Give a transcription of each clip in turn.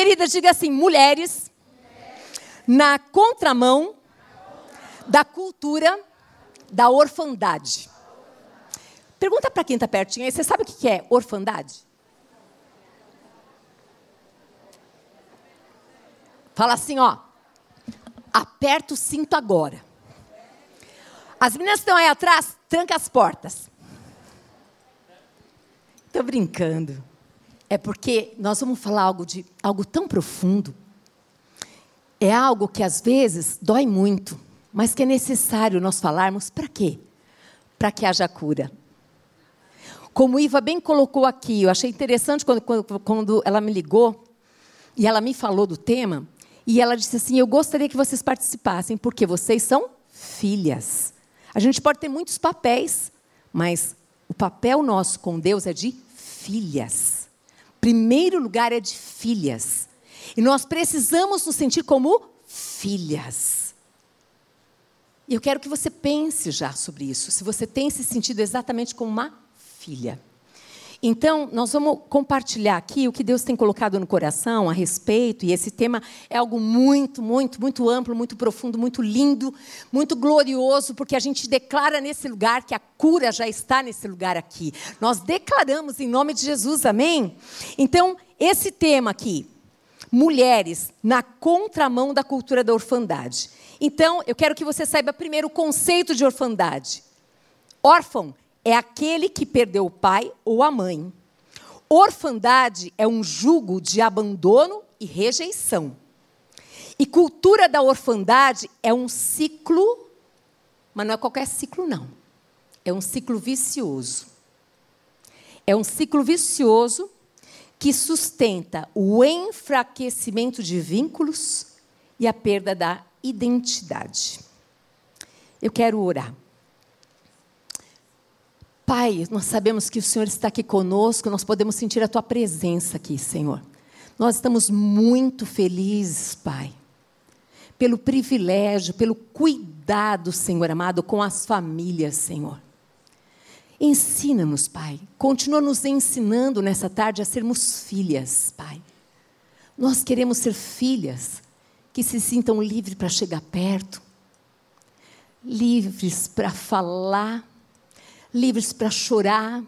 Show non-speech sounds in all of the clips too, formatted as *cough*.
Querida, diga assim: mulheres na contramão da cultura da orfandade. Pergunta para quem está pertinho aí, você sabe o que é orfandade? Fala assim, ó. Aperta o cinto agora. As meninas estão aí atrás, tranca as portas. Estou brincando. É porque nós vamos falar algo de algo tão profundo. É algo que às vezes dói muito, mas que é necessário nós falarmos para quê? Para que haja cura. Como Iva bem colocou aqui, eu achei interessante quando, quando, quando ela me ligou e ela me falou do tema, e ela disse assim: Eu gostaria que vocês participassem, porque vocês são filhas. A gente pode ter muitos papéis, mas o papel nosso com Deus é de filhas. Primeiro lugar é de filhas. E nós precisamos nos sentir como filhas. E eu quero que você pense já sobre isso, se você tem se sentido exatamente como uma filha. Então, nós vamos compartilhar aqui o que Deus tem colocado no coração a respeito, e esse tema é algo muito, muito, muito amplo, muito profundo, muito lindo, muito glorioso, porque a gente declara nesse lugar que a cura já está nesse lugar aqui. Nós declaramos em nome de Jesus, amém? Então, esse tema aqui, mulheres na contramão da cultura da orfandade. Então, eu quero que você saiba primeiro o conceito de orfandade. Órfão é aquele que perdeu o pai ou a mãe. Orfandade é um jugo de abandono e rejeição. E cultura da orfandade é um ciclo, mas não é qualquer ciclo, não. É um ciclo vicioso. É um ciclo vicioso que sustenta o enfraquecimento de vínculos e a perda da identidade. Eu quero orar. Pai, nós sabemos que o Senhor está aqui conosco, nós podemos sentir a tua presença aqui, Senhor. Nós estamos muito felizes, Pai, pelo privilégio, pelo cuidado, Senhor amado, com as famílias, Senhor. Ensina-nos, Pai. Continua nos ensinando nessa tarde a sermos filhas, Pai. Nós queremos ser filhas que se sintam livres para chegar perto, livres para falar livres para chorar,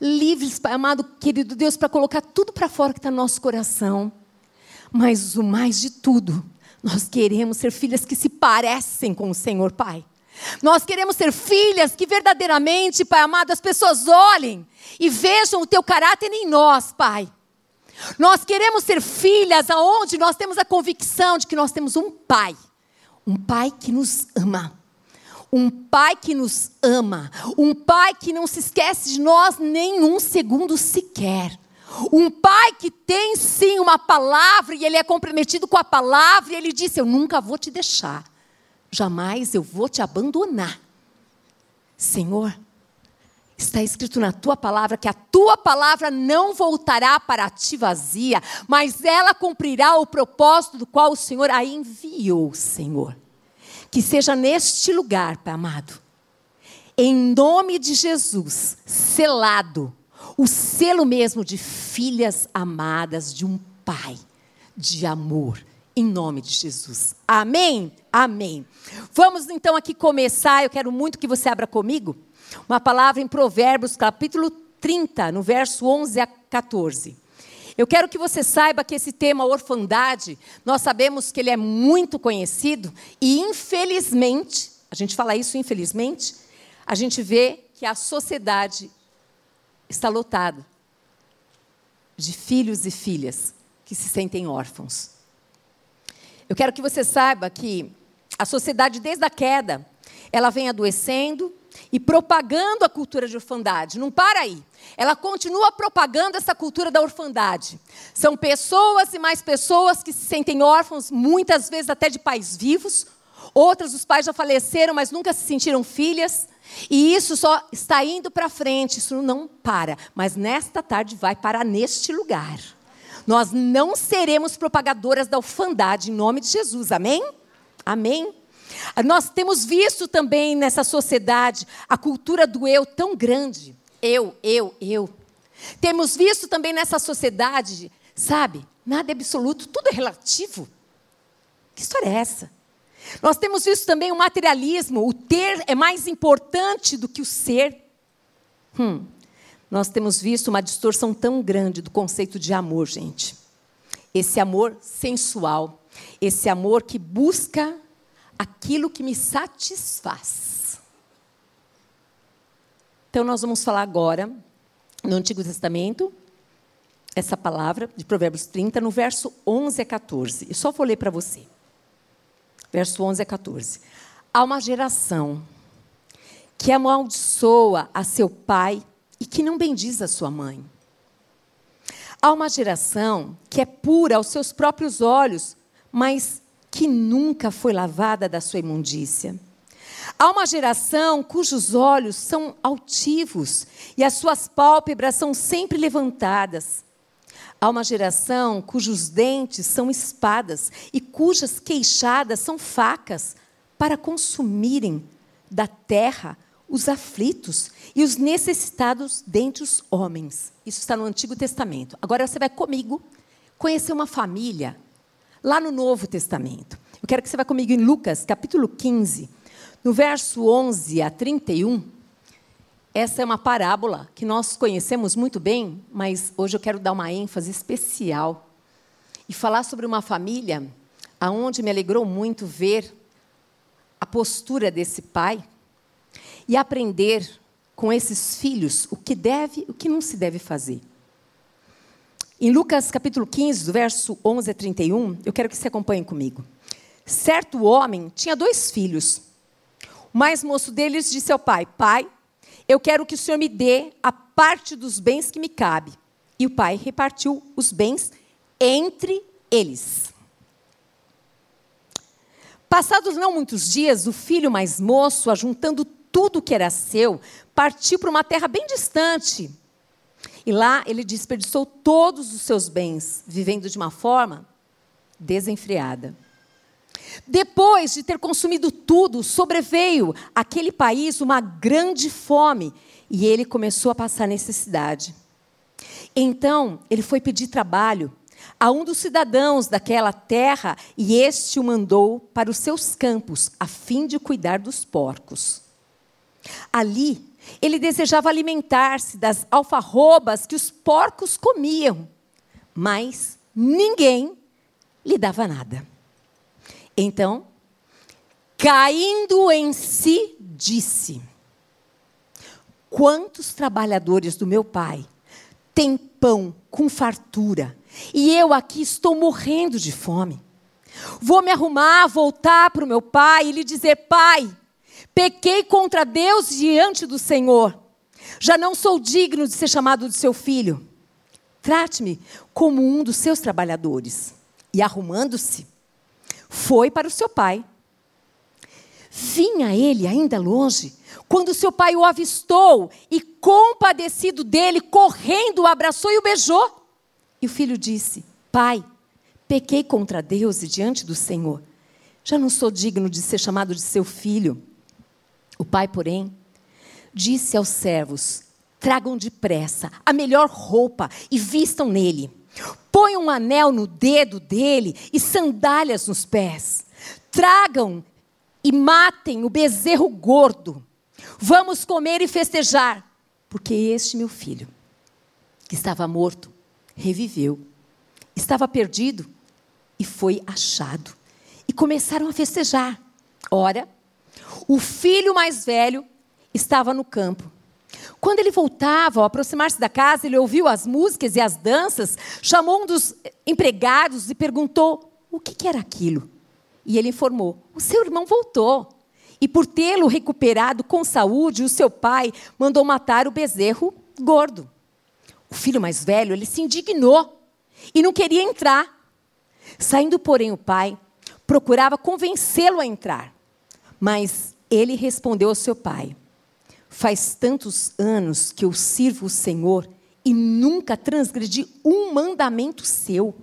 livres, amado querido Deus, para colocar tudo para fora que está no nosso coração. Mas o mais de tudo, nós queremos ser filhas que se parecem com o Senhor Pai. Nós queremos ser filhas que verdadeiramente, Pai amado, as pessoas olhem e vejam o teu caráter em nós, Pai. Nós queremos ser filhas aonde nós temos a convicção de que nós temos um Pai, um Pai que nos ama um pai que nos ama, um pai que não se esquece de nós nem um segundo sequer. Um pai que tem sim uma palavra e ele é comprometido com a palavra e ele disse: Eu nunca vou te deixar, jamais eu vou te abandonar. Senhor, está escrito na tua palavra que a tua palavra não voltará para ti vazia, mas ela cumprirá o propósito do qual o Senhor a enviou, Senhor. Que seja neste lugar, Pai amado, em nome de Jesus, selado, o selo mesmo de filhas amadas de um Pai de amor, em nome de Jesus. Amém? Amém. Vamos então aqui começar. Eu quero muito que você abra comigo uma palavra em Provérbios, capítulo 30, no verso 11 a 14. Eu quero que você saiba que esse tema orfandade, nós sabemos que ele é muito conhecido e infelizmente, a gente fala isso infelizmente, a gente vê que a sociedade está lotada de filhos e filhas que se sentem órfãos. Eu quero que você saiba que a sociedade desde a queda, ela vem adoecendo, e propagando a cultura de orfandade. Não para aí. Ela continua propagando essa cultura da orfandade. São pessoas e mais pessoas que se sentem órfãos, muitas vezes até de pais vivos. Outras, os pais já faleceram, mas nunca se sentiram filhas. E isso só está indo para frente, isso não para. Mas nesta tarde vai parar neste lugar. Nós não seremos propagadoras da orfandade em nome de Jesus. Amém? Amém? Nós temos visto também nessa sociedade a cultura do eu tão grande. Eu, eu, eu. Temos visto também nessa sociedade, sabe, Nada é absoluto, tudo é relativo. Que história é essa? Nós temos visto também o materialismo, o ter é mais importante do que o ser. Hum, nós temos visto uma distorção tão grande do conceito de amor, gente. Esse amor sensual, esse amor que busca aquilo que me satisfaz. Então, nós vamos falar agora, no Antigo Testamento, essa palavra de Provérbios 30, no verso 11 a 14. E só vou ler para você. Verso 11 a 14. Há uma geração que amaldiçoa a seu pai e que não bendiz a sua mãe. Há uma geração que é pura aos seus próprios olhos, mas que nunca foi lavada da sua imundícia. Há uma geração cujos olhos são altivos e as suas pálpebras são sempre levantadas. Há uma geração cujos dentes são espadas e cujas queixadas são facas para consumirem da terra os aflitos e os necessitados dentre os homens. Isso está no Antigo Testamento. Agora você vai comigo conhecer uma família lá no Novo Testamento. Eu quero que você vá comigo em Lucas, capítulo 15, no verso 11 a 31. Essa é uma parábola que nós conhecemos muito bem, mas hoje eu quero dar uma ênfase especial e falar sobre uma família aonde me alegrou muito ver a postura desse pai e aprender com esses filhos o que deve o que não se deve fazer. Em Lucas capítulo 15, do verso 11 a 31, eu quero que você acompanhe comigo. Certo homem tinha dois filhos. O mais moço deles disse ao pai: Pai, eu quero que o senhor me dê a parte dos bens que me cabe. E o pai repartiu os bens entre eles. Passados não muitos dias, o filho mais moço, ajuntando tudo que era seu, partiu para uma terra bem distante. E lá ele desperdiçou todos os seus bens, vivendo de uma forma desenfreada. Depois de ter consumido tudo, sobreveio àquele país uma grande fome e ele começou a passar necessidade. Então, ele foi pedir trabalho a um dos cidadãos daquela terra e este o mandou para os seus campos, a fim de cuidar dos porcos. Ali, ele desejava alimentar-se das alfarrobas que os porcos comiam, mas ninguém lhe dava nada. Então, caindo em si, disse: Quantos trabalhadores do meu pai têm pão com fartura, e eu aqui estou morrendo de fome? Vou me arrumar, voltar para o meu pai e lhe dizer: Pai, Pequei contra Deus diante do Senhor. Já não sou digno de ser chamado de seu filho. Trate-me como um dos seus trabalhadores. E arrumando-se, foi para o seu pai. Vinha ele ainda longe, quando seu pai o avistou e, compadecido dele, correndo, o abraçou e o beijou. E o filho disse: Pai, pequei contra Deus e diante do Senhor. Já não sou digno de ser chamado de seu filho. O pai, porém, disse aos servos: Tragam depressa a melhor roupa e vistam nele. Ponham um anel no dedo dele e sandálias nos pés. Tragam e matem o bezerro gordo. Vamos comer e festejar, porque este meu filho, que estava morto, reviveu. Estava perdido e foi achado. E começaram a festejar. Ora, o filho mais velho estava no campo. Quando ele voltava, ao aproximar-se da casa, ele ouviu as músicas e as danças, chamou um dos empregados e perguntou o que, era aquilo. E ele informou: o seu irmão voltou. E por tê-lo recuperado com saúde, o seu pai mandou matar o bezerro gordo. O filho mais velho, ele se indignou e não queria entrar. Saindo, porém, o pai procurava convencê-lo a entrar. Mas ele respondeu ao seu pai: Faz tantos anos que eu sirvo o Senhor e nunca transgredi um mandamento seu.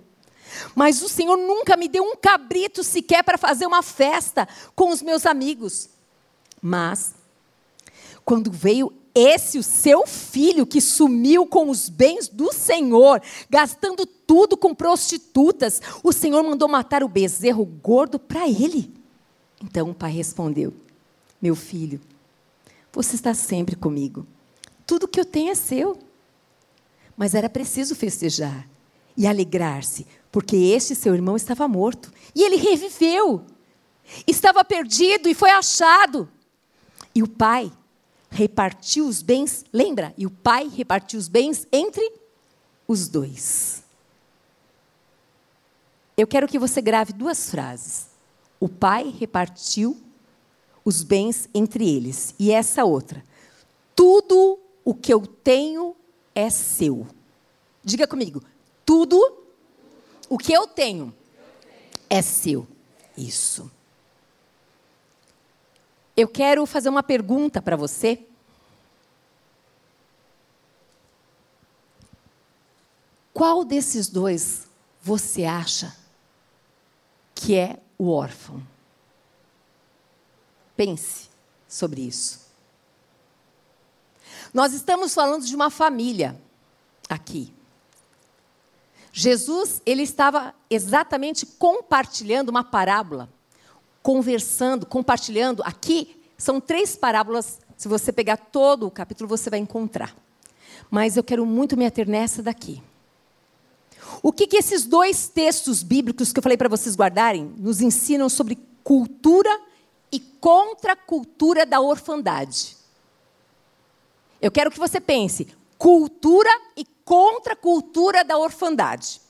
Mas o Senhor nunca me deu um cabrito sequer para fazer uma festa com os meus amigos. Mas, quando veio esse o seu filho que sumiu com os bens do Senhor, gastando tudo com prostitutas, o Senhor mandou matar o bezerro gordo para ele. Então o pai respondeu: Meu filho, você está sempre comigo. Tudo que eu tenho é seu. Mas era preciso festejar e alegrar-se, porque este seu irmão estava morto e ele reviveu. Estava perdido e foi achado. E o pai repartiu os bens, lembra? E o pai repartiu os bens entre os dois. Eu quero que você grave duas frases. O pai repartiu os bens entre eles. E essa outra. Tudo o que eu tenho é seu. Diga comigo. Tudo o que eu tenho é seu. Isso. Eu quero fazer uma pergunta para você. Qual desses dois você acha que é o órfão? Pense sobre isso. Nós estamos falando de uma família aqui. Jesus, ele estava exatamente compartilhando uma parábola conversando, compartilhando. Aqui são três parábolas. Se você pegar todo o capítulo, você vai encontrar. Mas eu quero muito me ater nessa daqui. O que, que esses dois textos bíblicos que eu falei para vocês guardarem nos ensinam sobre cultura e contracultura da orfandade? Eu quero que você pense: cultura e contracultura da orfandade.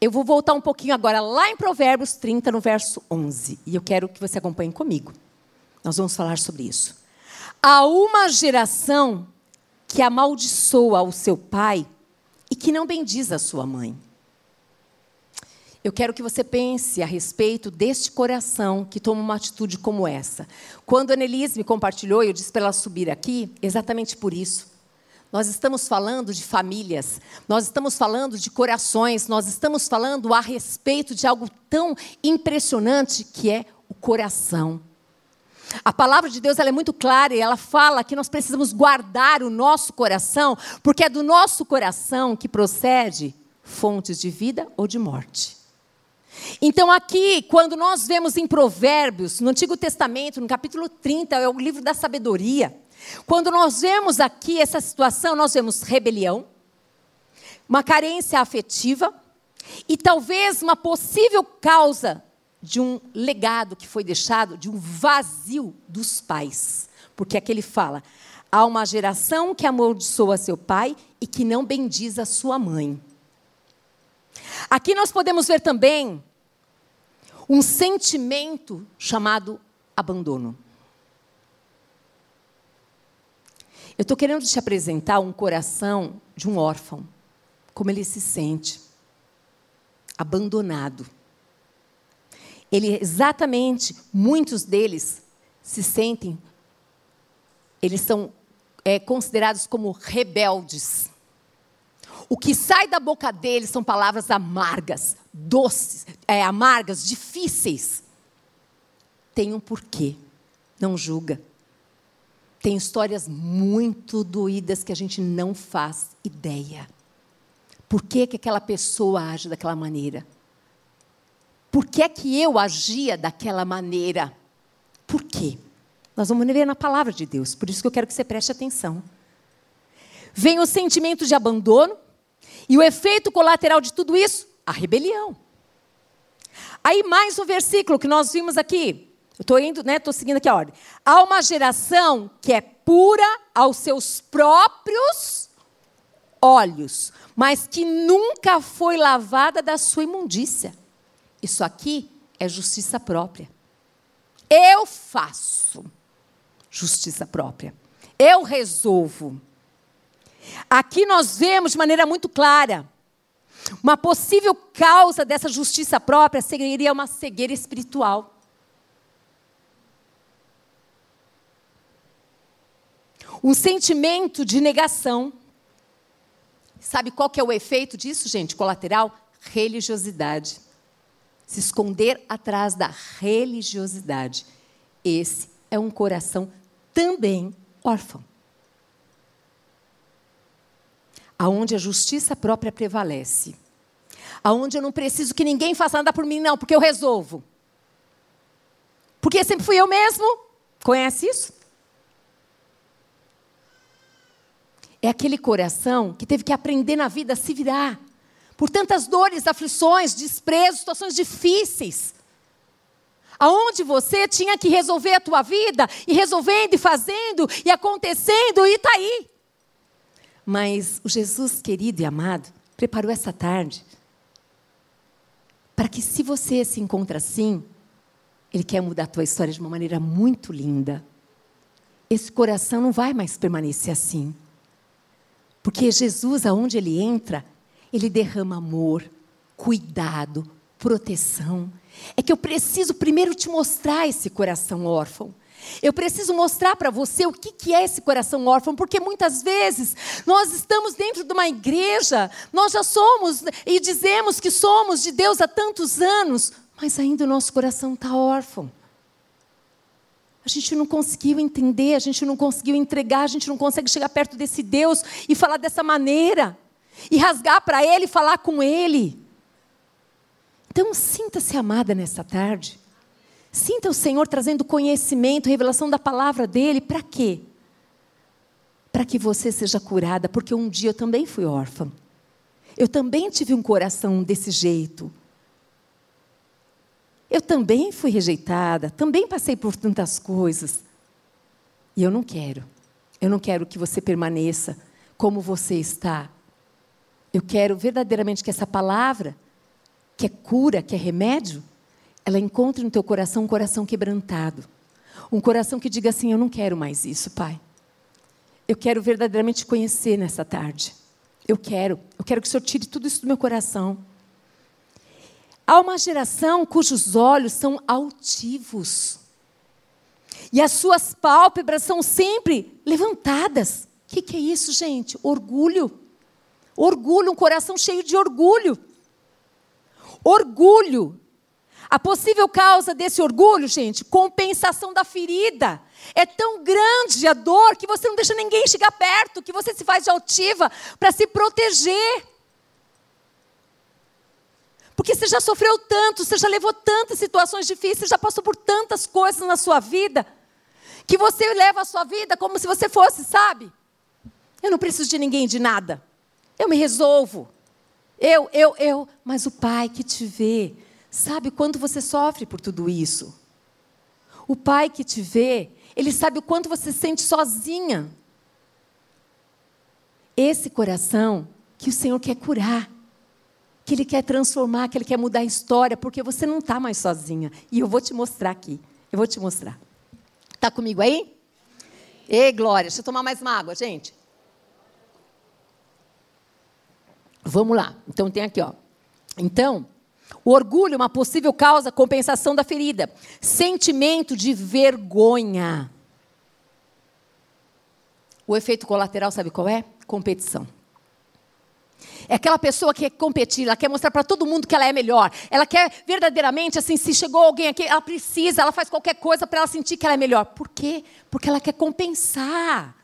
Eu vou voltar um pouquinho agora lá em Provérbios 30, no verso 11. E eu quero que você acompanhe comigo. Nós vamos falar sobre isso. Há uma geração que amaldiçoa o seu pai que não bendiz a sua mãe. Eu quero que você pense a respeito deste coração que toma uma atitude como essa. Quando a Annelise me compartilhou, eu disse para ela subir aqui, exatamente por isso. Nós estamos falando de famílias, nós estamos falando de corações, nós estamos falando a respeito de algo tão impressionante que é o coração. A palavra de Deus é muito clara e ela fala que nós precisamos guardar o nosso coração, porque é do nosso coração que procede fontes de vida ou de morte. Então, aqui, quando nós vemos em Provérbios, no Antigo Testamento, no capítulo 30, é o livro da sabedoria. Quando nós vemos aqui essa situação, nós vemos rebelião, uma carência afetiva e talvez uma possível causa de um legado que foi deixado, de um vazio dos pais. Porque aqui ele fala: há uma geração que amaldiçoa seu pai e que não bendiz a sua mãe. Aqui nós podemos ver também um sentimento chamado abandono. Eu estou querendo te apresentar um coração de um órfão, como ele se sente, abandonado. Ele exatamente, muitos deles se sentem, eles são é, considerados como rebeldes. O que sai da boca deles são palavras amargas, doces, é, amargas, difíceis. Tem um porquê. Não julga. Tem histórias muito doídas que a gente não faz ideia. Por que, que aquela pessoa age daquela maneira? Por que é que eu agia daquela maneira? Por quê? Nós vamos ver na palavra de Deus, por isso que eu quero que você preste atenção. Vem o sentimento de abandono e o efeito colateral de tudo isso, a rebelião. Aí mais um versículo que nós vimos aqui, eu estou indo, né? Estou seguindo aqui a ordem. Há uma geração que é pura aos seus próprios olhos, mas que nunca foi lavada da sua imundícia. Isso aqui é justiça própria. Eu faço justiça própria. Eu resolvo. Aqui nós vemos de maneira muito clara uma possível causa dessa justiça própria seria uma cegueira espiritual. Um sentimento de negação. Sabe qual que é o efeito disso, gente? Colateral? Religiosidade. Se esconder atrás da religiosidade. Esse é um coração também órfão. Aonde a justiça própria prevalece. Aonde eu não preciso que ninguém faça nada por mim, não, porque eu resolvo. Porque sempre fui eu mesmo. Conhece isso? É aquele coração que teve que aprender na vida a se virar. Por tantas dores, aflições, desprezos, situações difíceis. Aonde você tinha que resolver a tua vida, e resolvendo, e fazendo, e acontecendo, e está aí. Mas o Jesus querido e amado preparou essa tarde para que, se você se encontra assim, Ele quer mudar a tua história de uma maneira muito linda. Esse coração não vai mais permanecer assim. Porque Jesus, aonde ele entra, ele derrama amor, cuidado, proteção. É que eu preciso primeiro te mostrar esse coração órfão. Eu preciso mostrar para você o que, que é esse coração órfão, porque muitas vezes nós estamos dentro de uma igreja, nós já somos e dizemos que somos de Deus há tantos anos, mas ainda o nosso coração está órfão. A gente não conseguiu entender, a gente não conseguiu entregar, a gente não consegue chegar perto desse Deus e falar dessa maneira. E rasgar para Ele falar com Ele. Então, sinta-se amada nessa tarde. Sinta o Senhor trazendo conhecimento, revelação da palavra dEle. Para quê? Para que você seja curada, porque um dia eu também fui órfã. Eu também tive um coração desse jeito. Eu também fui rejeitada, também passei por tantas coisas. E eu não quero. Eu não quero que você permaneça como você está. Eu quero verdadeiramente que essa palavra, que é cura, que é remédio, ela encontre no teu coração um coração quebrantado. Um coração que diga assim: Eu não quero mais isso, Pai. Eu quero verdadeiramente te conhecer nessa tarde. Eu quero. Eu quero que o Senhor tire tudo isso do meu coração. Há uma geração cujos olhos são altivos. E as suas pálpebras são sempre levantadas. O que, que é isso, gente? Orgulho. Orgulho, um coração cheio de orgulho. Orgulho. A possível causa desse orgulho, gente, compensação da ferida. É tão grande a dor que você não deixa ninguém chegar perto, que você se faz de altiva para se proteger. Porque você já sofreu tanto, você já levou tantas situações difíceis, já passou por tantas coisas na sua vida, que você leva a sua vida como se você fosse, sabe? Eu não preciso de ninguém, de nada. Eu me resolvo. Eu, eu, eu. Mas o Pai que te vê, sabe quanto você sofre por tudo isso. O Pai que te vê, Ele sabe o quanto você se sente sozinha. Esse coração que o Senhor quer curar que Ele quer transformar, que Ele quer mudar a história, porque você não está mais sozinha. E eu vou te mostrar aqui. Eu vou te mostrar. Está comigo aí? Ei, Glória, deixa eu tomar mais uma água, gente. Vamos lá. Então tem aqui, ó. Então, o orgulho, uma possível causa, compensação da ferida. Sentimento de vergonha. O efeito colateral, sabe qual é? Competição. É aquela pessoa que quer competir, ela quer mostrar para todo mundo que ela é melhor. Ela quer verdadeiramente, assim, se chegou alguém aqui, ela precisa, ela faz qualquer coisa para ela sentir que ela é melhor. Por quê? Porque ela quer compensar.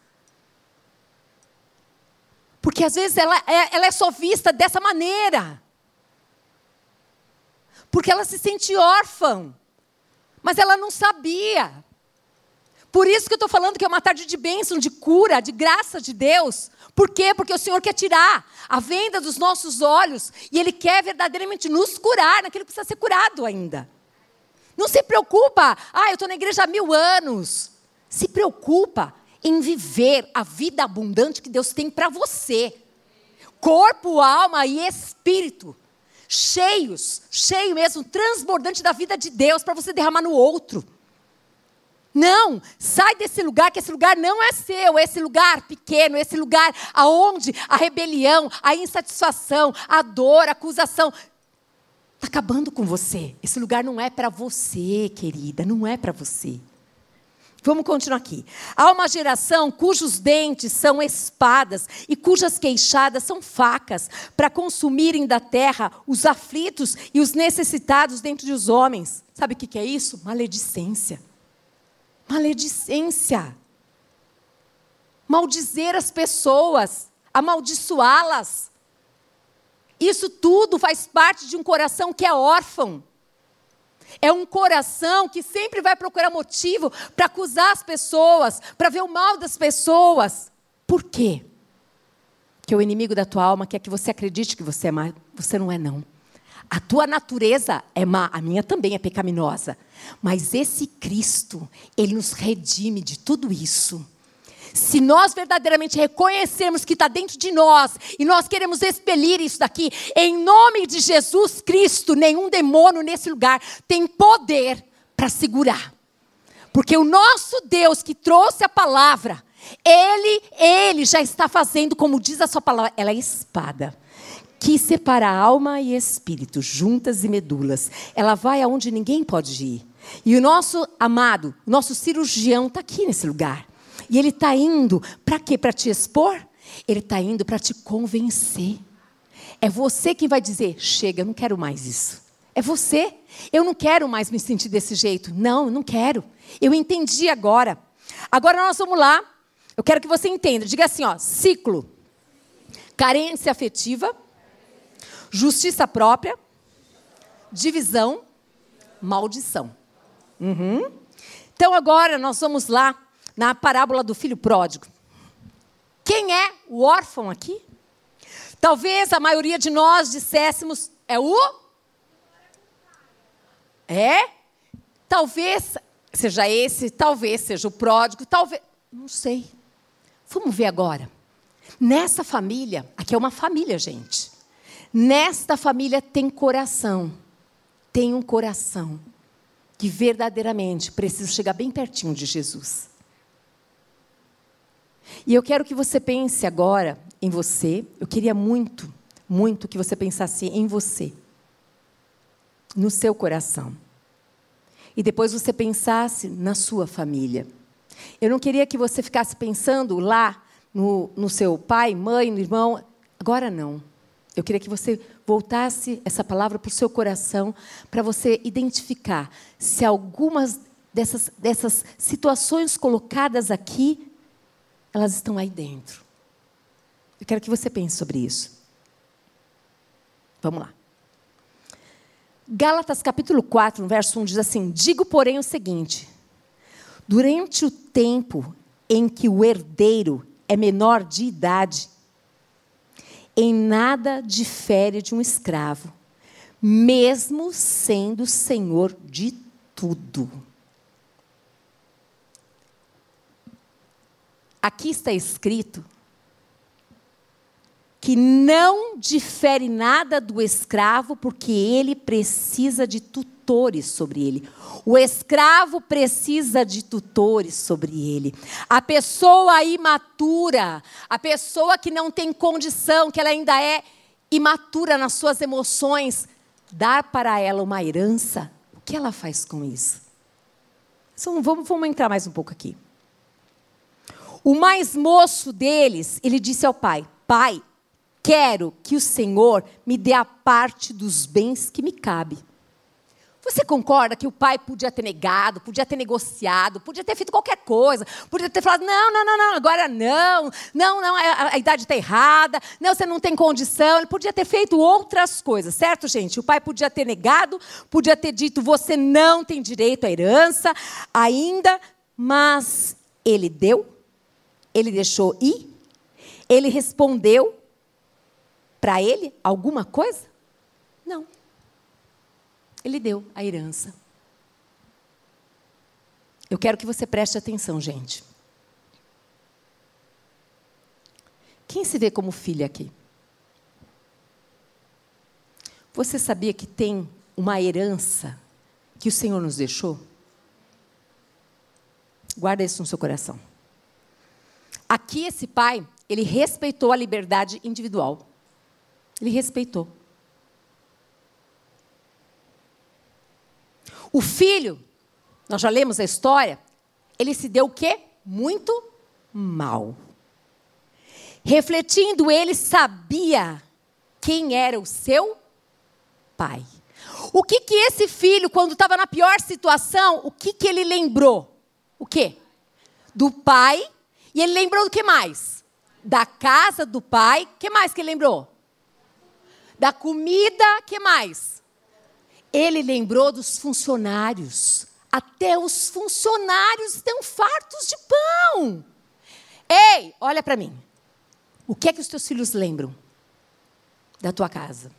Porque às vezes ela é, ela é só vista dessa maneira. Porque ela se sente órfã. Mas ela não sabia. Por isso que eu estou falando que é uma tarde de bênção, de cura, de graça de Deus. Por quê? Porque o Senhor quer tirar a venda dos nossos olhos e Ele quer verdadeiramente nos curar naquilo que precisa ser curado ainda. Não se preocupa, ah, eu estou na igreja há mil anos. Se preocupa em viver a vida abundante que Deus tem para você. Corpo, alma e espírito. Cheios, cheio mesmo, transbordante da vida de Deus para você derramar no outro. Não, sai desse lugar, que esse lugar não é seu, esse lugar pequeno, esse lugar aonde a rebelião, a insatisfação, a dor, a acusação está acabando com você. Esse lugar não é para você, querida, não é para você. Vamos continuar aqui. Há uma geração cujos dentes são espadas e cujas queixadas são facas, para consumirem da terra os aflitos e os necessitados dentre os homens. Sabe o que é isso? Maledicência. Maledicência. maldizer as pessoas, amaldiçoá-las. Isso tudo faz parte de um coração que é órfão. É um coração que sempre vai procurar motivo para acusar as pessoas, para ver o mal das pessoas. Por quê? Que o inimigo da tua alma quer que você acredite que você é má. Você não é, não. A tua natureza é má, a minha também é pecaminosa. Mas esse Cristo, ele nos redime de tudo isso. Se nós verdadeiramente reconhecermos que está dentro de nós e nós queremos expelir isso daqui, em nome de Jesus Cristo, nenhum demônio nesse lugar tem poder para segurar. Porque o nosso Deus que trouxe a palavra, ele, ele já está fazendo, como diz a sua palavra, ela é espada que separa alma e espírito, juntas e medulas. Ela vai aonde ninguém pode ir. E o nosso amado, nosso cirurgião está aqui nesse lugar. E ele está indo para quê? Para te expor? Ele está indo para te convencer. É você quem vai dizer: chega, eu não quero mais isso. É você. Eu não quero mais me sentir desse jeito. Não, não quero. Eu entendi agora. Agora nós vamos lá. Eu quero que você entenda. Diga assim, ó, ciclo. Carência afetiva, justiça própria, divisão, maldição. Uhum. Então agora nós vamos lá na parábola do filho pródigo. Quem é o órfão aqui? Talvez a maioria de nós disséssemos é o é? Talvez seja esse, talvez seja o pródigo, talvez, não sei. Vamos ver agora. Nessa família, aqui é uma família, gente. Nesta família tem coração. Tem um coração que verdadeiramente precisa chegar bem pertinho de Jesus. E eu quero que você pense agora em você. Eu queria muito, muito que você pensasse em você, no seu coração. E depois você pensasse na sua família. Eu não queria que você ficasse pensando lá no, no seu pai, mãe, no irmão. Agora não. Eu queria que você voltasse essa palavra para o seu coração, para você identificar se algumas dessas, dessas situações colocadas aqui elas estão aí dentro. Eu quero que você pense sobre isso. Vamos lá. Gálatas capítulo 4, no verso 1 diz assim: Digo, porém, o seguinte: durante o tempo em que o herdeiro é menor de idade, em nada difere de um escravo, mesmo sendo senhor de tudo. Aqui está escrito que não difere nada do escravo, porque ele precisa de tutores sobre ele. O escravo precisa de tutores sobre ele. A pessoa imatura, a pessoa que não tem condição, que ela ainda é imatura nas suas emoções, dar para ela uma herança, o que ela faz com isso? Então, vamos, vamos entrar mais um pouco aqui. O mais moço deles, ele disse ao pai: Pai, quero que o Senhor me dê a parte dos bens que me cabe. Você concorda que o pai podia ter negado, podia ter negociado, podia ter feito qualquer coisa, podia ter falado: não, não, não, não, agora não, não, não, a, a idade está errada, não, você não tem condição. Ele podia ter feito outras coisas, certo, gente? O pai podia ter negado, podia ter dito: você não tem direito à herança ainda, mas ele deu ele deixou ir? Ele respondeu para ele alguma coisa? Não. Ele deu a herança. Eu quero que você preste atenção, gente. Quem se vê como filha aqui? Você sabia que tem uma herança que o Senhor nos deixou? Guarda isso no seu coração. Aqui esse pai, ele respeitou a liberdade individual. Ele respeitou. O filho, nós já lemos a história, ele se deu o quê? Muito mal. Refletindo, ele sabia quem era o seu pai. O que que esse filho, quando estava na pior situação, o que que ele lembrou? O quê? Do pai E ele lembrou do que mais? Da casa do pai. que mais que ele lembrou? Da comida. que mais? Ele lembrou dos funcionários. Até os funcionários estão fartos de pão. Ei, olha para mim. O que é que os teus filhos lembram da tua casa?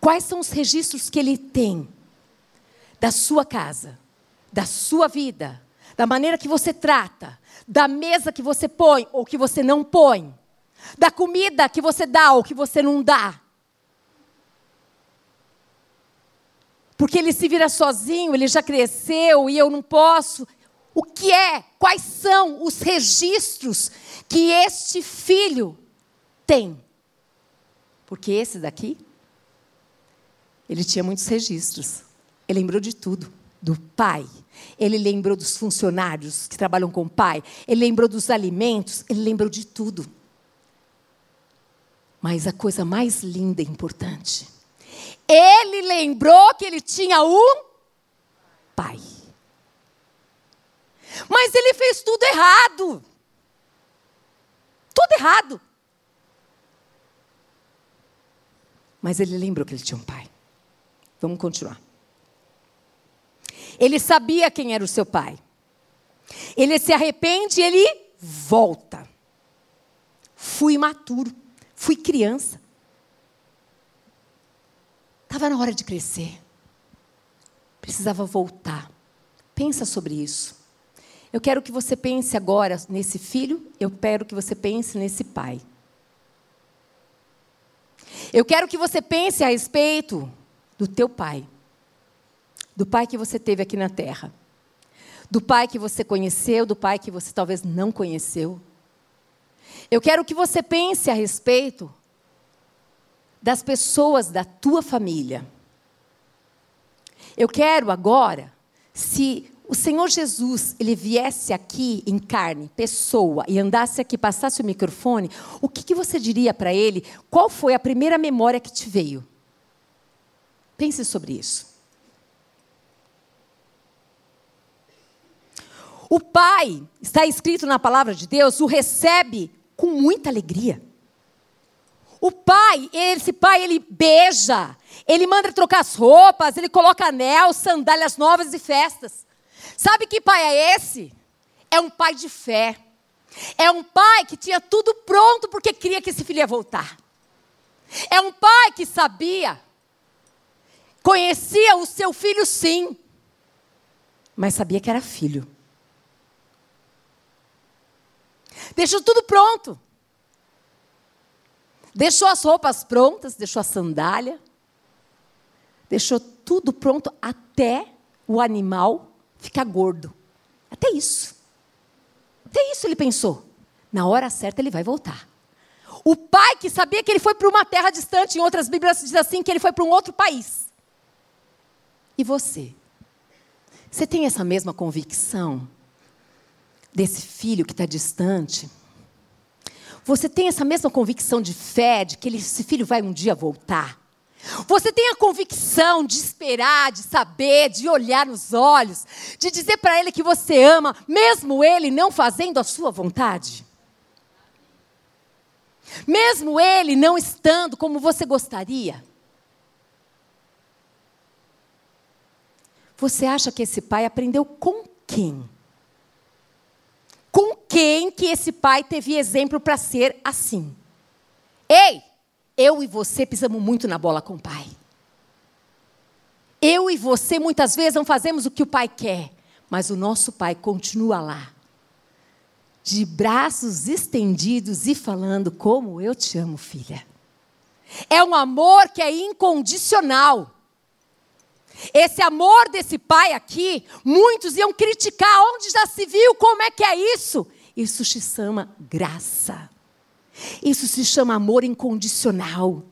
Quais são os registros que ele tem da sua casa, da sua vida, da maneira que você trata, da mesa que você põe ou que você não põe, da comida que você dá ou que você não dá? Porque ele se vira sozinho, ele já cresceu e eu não posso. O que é? Quais são os registros que este filho tem? Porque esse daqui, ele tinha muitos registros. Ele lembrou de tudo. Do pai. Ele lembrou dos funcionários que trabalham com o pai. Ele lembrou dos alimentos. Ele lembrou de tudo. Mas a coisa mais linda e importante ele lembrou que ele tinha um pai. Mas ele fez tudo errado. Tudo errado. Mas ele lembrou que ele tinha um pai. Vamos continuar. Ele sabia quem era o seu pai. Ele se arrepende e ele volta. Fui imaturo, fui criança. Estava na hora de crescer. Precisava voltar. Pensa sobre isso. Eu quero que você pense agora nesse filho, eu quero que você pense nesse pai. Eu quero que você pense a respeito do teu pai. Do pai que você teve aqui na terra. Do pai que você conheceu, do pai que você talvez não conheceu. Eu quero que você pense a respeito das pessoas da tua família. Eu quero agora, se o Senhor Jesus ele viesse aqui em carne, pessoa, e andasse aqui, passasse o microfone, o que, que você diria para ele? Qual foi a primeira memória que te veio? Pense sobre isso. O pai, está escrito na palavra de Deus, o recebe com muita alegria. O pai, esse pai, ele beija, ele manda trocar as roupas, ele coloca anel, sandálias novas e festas. Sabe que pai é esse? É um pai de fé. É um pai que tinha tudo pronto porque queria que esse filho ia voltar. É um pai que sabia, conhecia o seu filho sim, mas sabia que era filho. Deixou tudo pronto. Deixou as roupas prontas, deixou a sandália, deixou tudo pronto até o animal ficar gordo. Até isso. Até isso ele pensou. Na hora certa ele vai voltar. O pai que sabia que ele foi para uma terra distante, em outras Bíblias diz assim que ele foi para um outro país. E você? Você tem essa mesma convicção desse filho que está distante? Você tem essa mesma convicção de fé, de que esse filho vai um dia voltar? Você tem a convicção de esperar, de saber, de olhar nos olhos, de dizer para ele que você ama, mesmo ele não fazendo a sua vontade? Mesmo ele não estando como você gostaria? Você acha que esse pai aprendeu com quem? Com quem que esse pai teve exemplo para ser assim. Ei, eu e você pisamos muito na bola com o pai. Eu e você muitas vezes não fazemos o que o pai quer, mas o nosso pai continua lá, de braços estendidos e falando: Como eu te amo, filha. É um amor que é incondicional. Esse amor desse pai aqui, muitos iam criticar, onde já se viu, como é que é isso? Isso se chama graça. Isso se chama amor incondicional.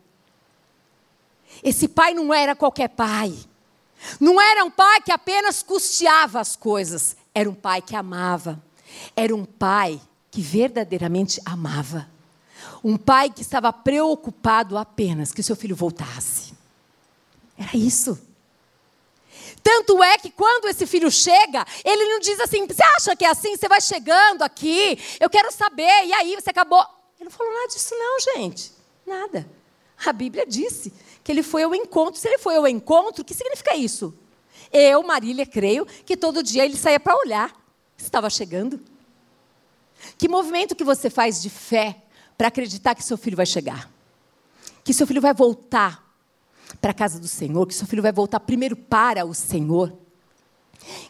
Esse pai não era qualquer pai. Não era um pai que apenas custeava as coisas. Era um pai que amava. Era um pai que verdadeiramente amava. Um pai que estava preocupado apenas que seu filho voltasse. Era isso. Tanto é que quando esse filho chega, ele não diz assim: você acha que é assim? Você vai chegando aqui, eu quero saber, e aí você acabou. Ele não falou nada disso, não, gente. Nada. A Bíblia disse que ele foi ao encontro. Se ele foi ao encontro, o que significa isso? Eu, Marília, creio que todo dia ele saía para olhar. Estava chegando. Que movimento que você faz de fé para acreditar que seu filho vai chegar? Que seu filho vai voltar para a casa do Senhor, que seu filho vai voltar primeiro para o Senhor.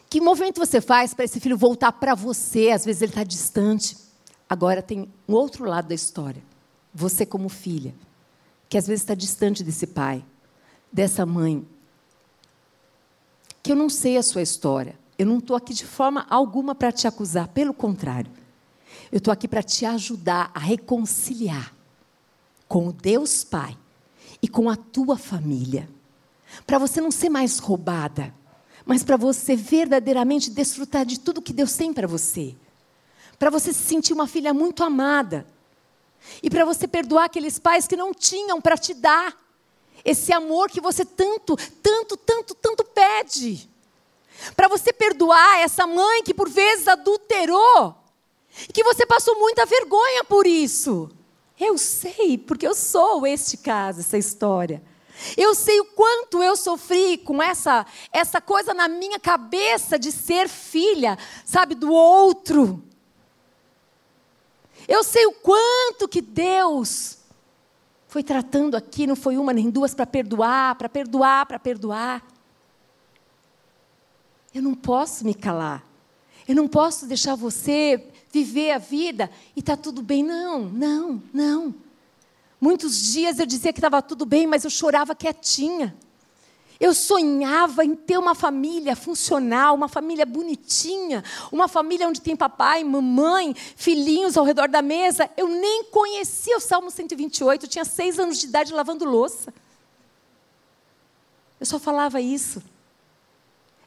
Que movimento você faz para esse filho voltar para você? Às vezes ele está distante. Agora tem um outro lado da história. Você, como filha, que às vezes está distante desse pai, dessa mãe. Que eu não sei a sua história. Eu não estou aqui de forma alguma para te acusar. Pelo contrário, eu estou aqui para te ajudar a reconciliar com o Deus Pai e com a tua família. Para você não ser mais roubada, mas para você verdadeiramente desfrutar de tudo que Deus tem para você. Para você se sentir uma filha muito amada. E para você perdoar aqueles pais que não tinham para te dar esse amor que você tanto, tanto, tanto, tanto pede. Para você perdoar essa mãe que por vezes adulterou, que você passou muita vergonha por isso. Eu sei, porque eu sou este caso, essa história. Eu sei o quanto eu sofri com essa essa coisa na minha cabeça de ser filha, sabe, do outro. Eu sei o quanto que Deus foi tratando aqui, não foi uma nem duas para perdoar, para perdoar, para perdoar. Eu não posso me calar. Eu não posso deixar você viver a vida e está tudo bem. Não, não, não. Muitos dias eu dizia que estava tudo bem, mas eu chorava quietinha. Eu sonhava em ter uma família funcional, uma família bonitinha, uma família onde tem papai, mamãe, filhinhos ao redor da mesa. Eu nem conhecia o Salmo 128, eu tinha seis anos de idade lavando louça. Eu só falava isso.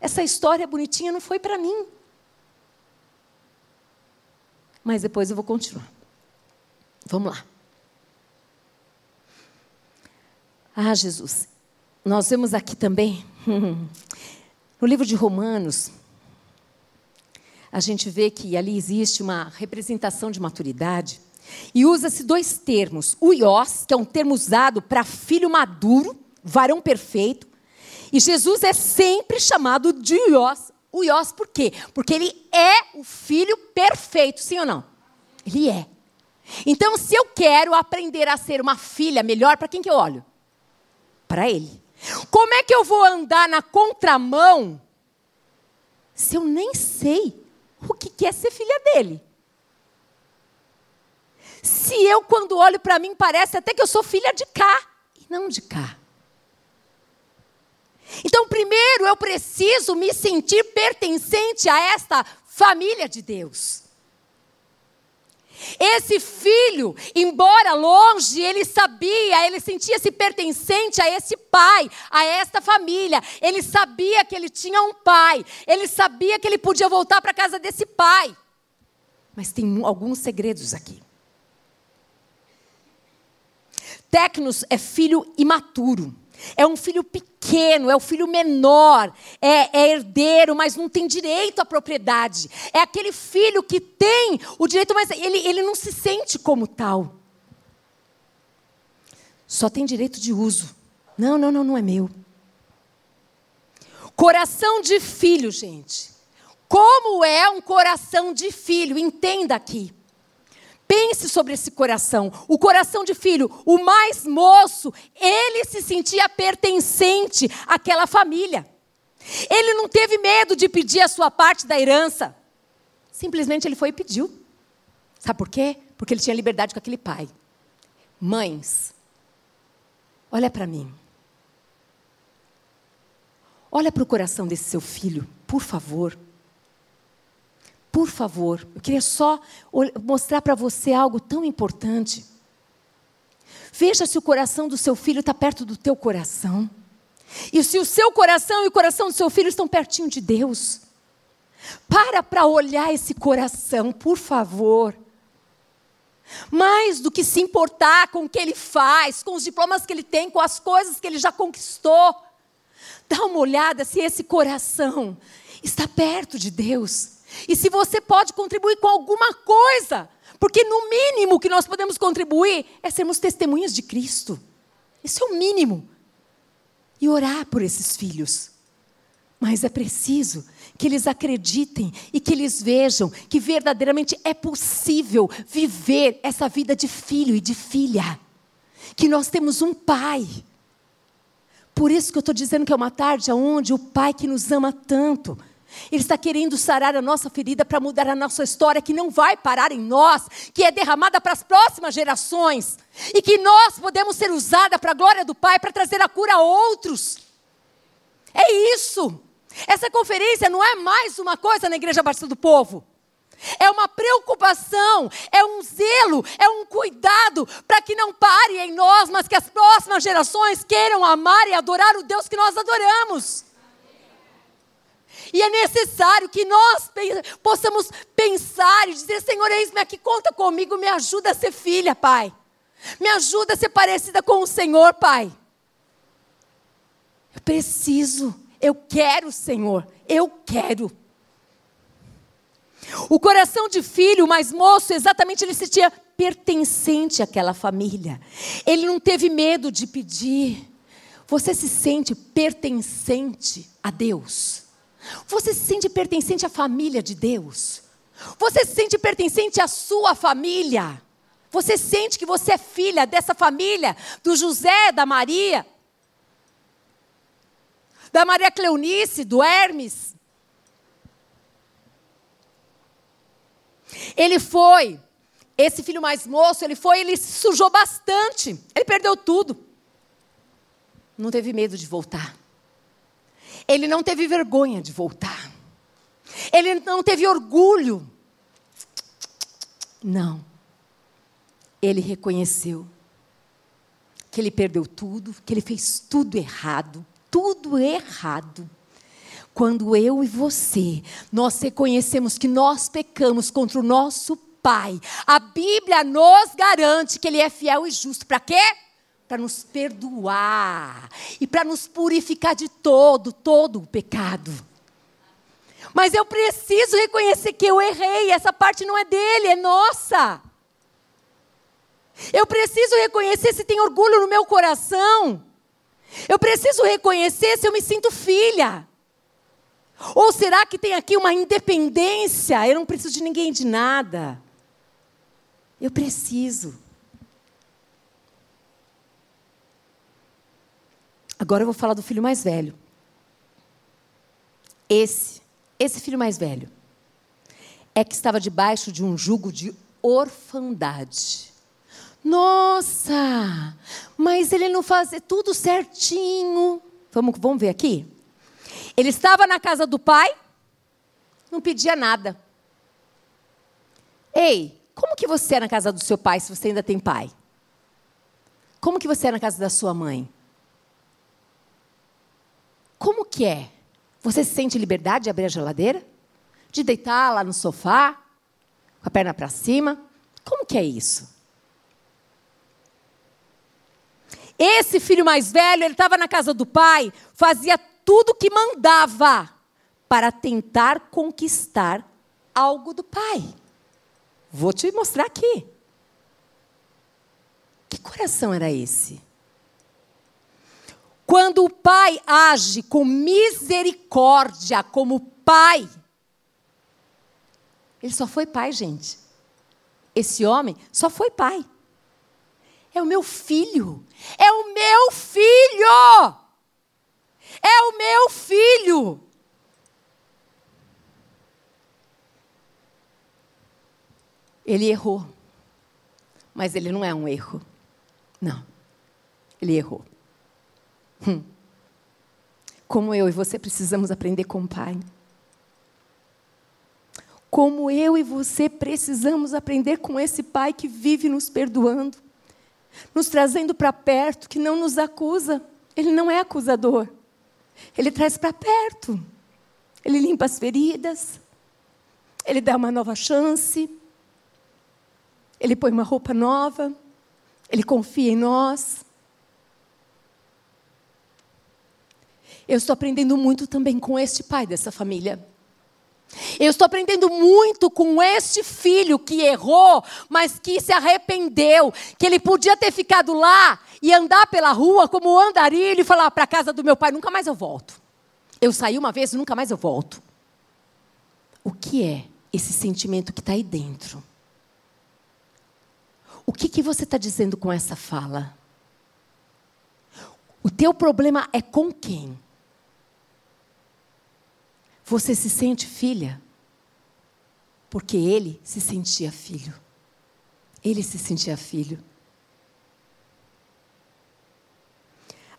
Essa história bonitinha não foi para mim mas depois eu vou continuar. Vamos lá. Ah, Jesus, nós vemos aqui também, *laughs* no livro de Romanos, a gente vê que ali existe uma representação de maturidade. E usa-se dois termos. O iós, que é um termo usado para filho maduro, varão perfeito. E Jesus é sempre chamado de iós, o Iós por quê? Porque ele é o filho perfeito, sim ou não? Ele é. Então, se eu quero aprender a ser uma filha melhor, para quem que eu olho? Para ele. Como é que eu vou andar na contramão se eu nem sei o que é ser filha dele? Se eu, quando olho para mim, parece até que eu sou filha de cá e não de cá. Então, primeiro eu preciso me sentir pertencente a esta família de Deus. Esse filho, embora longe, ele sabia, ele sentia-se pertencente a esse pai, a esta família. Ele sabia que ele tinha um pai, ele sabia que ele podia voltar para a casa desse pai. Mas tem alguns segredos aqui. Tecnos é filho imaturo. É um filho pequeno, é o filho menor, é, é, herdeiro, mas não tem direito à propriedade. É aquele filho que tem o direito, mas ele, ele não se sente como tal. Só tem direito de uso. Não, não, não, não é meu. Coração de filho, gente. Como é um coração de filho? Entenda aqui. Pense sobre esse coração. O coração de filho, o mais moço, ele se sentia pertencente àquela família. Ele não teve medo de pedir a sua parte da herança. Simplesmente ele foi e pediu. Sabe por quê? Porque ele tinha liberdade com aquele pai. Mães, olha para mim. Olha para o coração desse seu filho, por favor. Por favor, eu queria só mostrar para você algo tão importante. Veja se o coração do seu filho está perto do teu coração. E se o seu coração e o coração do seu filho estão pertinho de Deus. Para para olhar esse coração, por favor. Mais do que se importar com o que ele faz, com os diplomas que ele tem, com as coisas que ele já conquistou. Dá uma olhada se esse coração está perto de Deus. E se você pode contribuir com alguma coisa. Porque no mínimo que nós podemos contribuir é sermos testemunhas de Cristo. Isso é o mínimo. E orar por esses filhos. Mas é preciso que eles acreditem e que eles vejam que verdadeiramente é possível viver essa vida de filho e de filha. Que nós temos um pai. Por isso que eu estou dizendo que é uma tarde onde o pai que nos ama tanto, ele está querendo sarar a nossa ferida para mudar a nossa história, que não vai parar em nós, que é derramada para as próximas gerações. E que nós podemos ser usada para a glória do Pai, para trazer a cura a outros. É isso. Essa conferência não é mais uma coisa na Igreja Batista do Povo. É uma preocupação, é um zelo, é um cuidado para que não pare em nós, mas que as próximas gerações queiram amar e adorar o Deus que nós adoramos. E é necessário que nós possamos pensar e dizer: Senhor, eis-me aqui, conta comigo, me ajuda a ser filha, Pai. Me ajuda a ser parecida com o Senhor, Pai. Eu preciso eu quero, Senhor, eu quero. O coração de filho mais moço, exatamente, ele se tinha pertencente àquela família. Ele não teve medo de pedir. Você se sente pertencente a Deus? Você se sente pertencente à família de Deus? Você se sente pertencente à sua família? Você sente que você é filha dessa família, do José, da Maria? da Maria Cleonice, do Hermes. Ele foi, esse filho mais moço, ele foi, ele sujou bastante. Ele perdeu tudo. Não teve medo de voltar. Ele não teve vergonha de voltar. Ele não teve orgulho. Não. Ele reconheceu que ele perdeu tudo, que ele fez tudo errado tudo errado. Quando eu e você, nós reconhecemos que nós pecamos contra o nosso Pai, a Bíblia nos garante que Ele é fiel e justo. Para quê? Para nos perdoar e para nos purificar de todo, todo o pecado. Mas eu preciso reconhecer que eu errei, essa parte não é dele, é nossa. Eu preciso reconhecer se tem orgulho no meu coração. Eu preciso reconhecer se eu me sinto filha. Ou será que tem aqui uma independência? Eu não preciso de ninguém de nada. Eu preciso. Agora eu vou falar do filho mais velho. Esse, esse filho mais velho, é que estava debaixo de um jugo de orfandade. Nossa, mas ele não fazia tudo certinho. Vamos, vamos ver aqui? Ele estava na casa do pai, não pedia nada. Ei, como que você é na casa do seu pai se você ainda tem pai? Como que você é na casa da sua mãe? Como que é? Você sente liberdade de abrir a geladeira? De deitar lá no sofá, com a perna para cima? Como que é isso? Esse filho mais velho, ele estava na casa do pai, fazia tudo o que mandava para tentar conquistar algo do pai. Vou te mostrar aqui. Que coração era esse? Quando o pai age com misericórdia como pai, ele só foi pai, gente. Esse homem só foi pai. É o meu filho. É o meu filho. É o meu filho. Ele errou. Mas ele não é um erro. Não. Ele errou. Hum. Como eu e você precisamos aprender com o Pai. Como eu e você precisamos aprender com esse Pai que vive nos perdoando nos trazendo para perto, que não nos acusa. Ele não é acusador. Ele traz para perto. Ele limpa as feridas. Ele dá uma nova chance. Ele põe uma roupa nova. Ele confia em nós. Eu estou aprendendo muito também com este pai dessa família. Eu estou aprendendo muito com este filho que errou, mas que se arrependeu, que ele podia ter ficado lá e andar pela rua como andarilho e falar para a casa do meu pai, nunca mais eu volto. Eu saí uma vez, nunca mais eu volto. O que é esse sentimento que está aí dentro? O que, que você está dizendo com essa fala? O teu problema é com quem? Você se sente filha? Porque ele se sentia filho. Ele se sentia filho.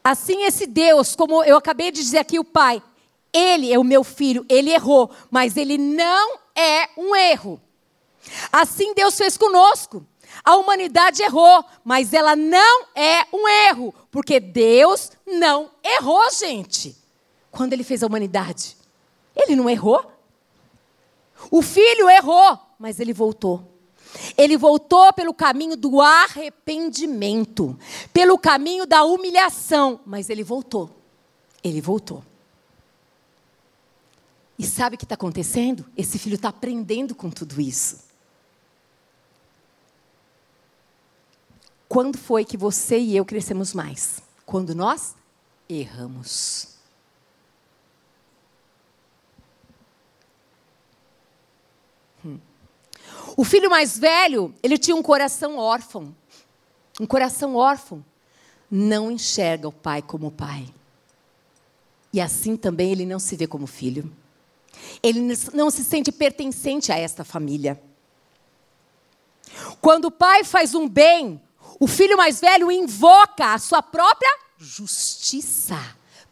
Assim, esse Deus, como eu acabei de dizer aqui, o Pai, ele é o meu filho, ele errou, mas ele não é um erro. Assim Deus fez conosco. A humanidade errou, mas ela não é um erro, porque Deus não errou, gente. Quando ele fez a humanidade, ele não errou. O filho errou, mas ele voltou. Ele voltou pelo caminho do arrependimento, pelo caminho da humilhação, mas ele voltou. Ele voltou. E sabe o que está acontecendo? Esse filho está aprendendo com tudo isso. Quando foi que você e eu crescemos mais? Quando nós erramos. O filho mais velho, ele tinha um coração órfão. Um coração órfão. Não enxerga o pai como pai. E assim também ele não se vê como filho. Ele não se sente pertencente a esta família. Quando o pai faz um bem, o filho mais velho invoca a sua própria justiça.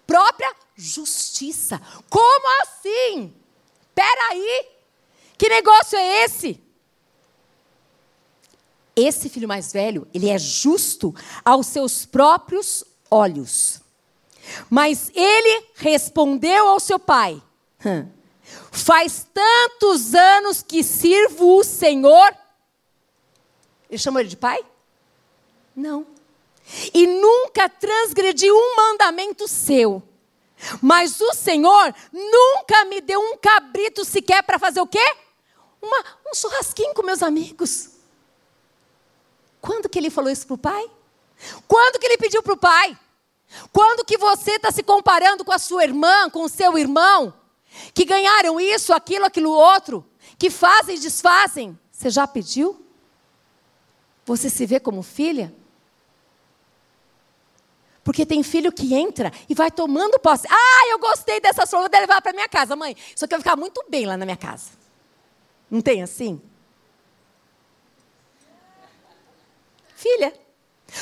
Própria justiça. Como assim? Peraí. Que negócio é esse? Esse filho mais velho, ele é justo aos seus próprios olhos. Mas ele respondeu ao seu pai: Faz tantos anos que sirvo o Senhor. Ele chamou ele de pai? Não. E nunca transgredi um mandamento seu. Mas o Senhor nunca me deu um cabrito sequer para fazer o quê? Uma, um churrasquinho com meus amigos. Quando que ele falou isso para o pai? Quando que ele pediu para o pai? Quando que você está se comparando com a sua irmã, com o seu irmão, que ganharam isso, aquilo, aquilo outro, que fazem e desfazem? Você já pediu? Você se vê como filha? Porque tem filho que entra e vai tomando posse. Ah, eu gostei dessa flor, vou levar para minha casa, mãe. Aqui vai ficar muito bem lá na minha casa. Não tem assim? Filha.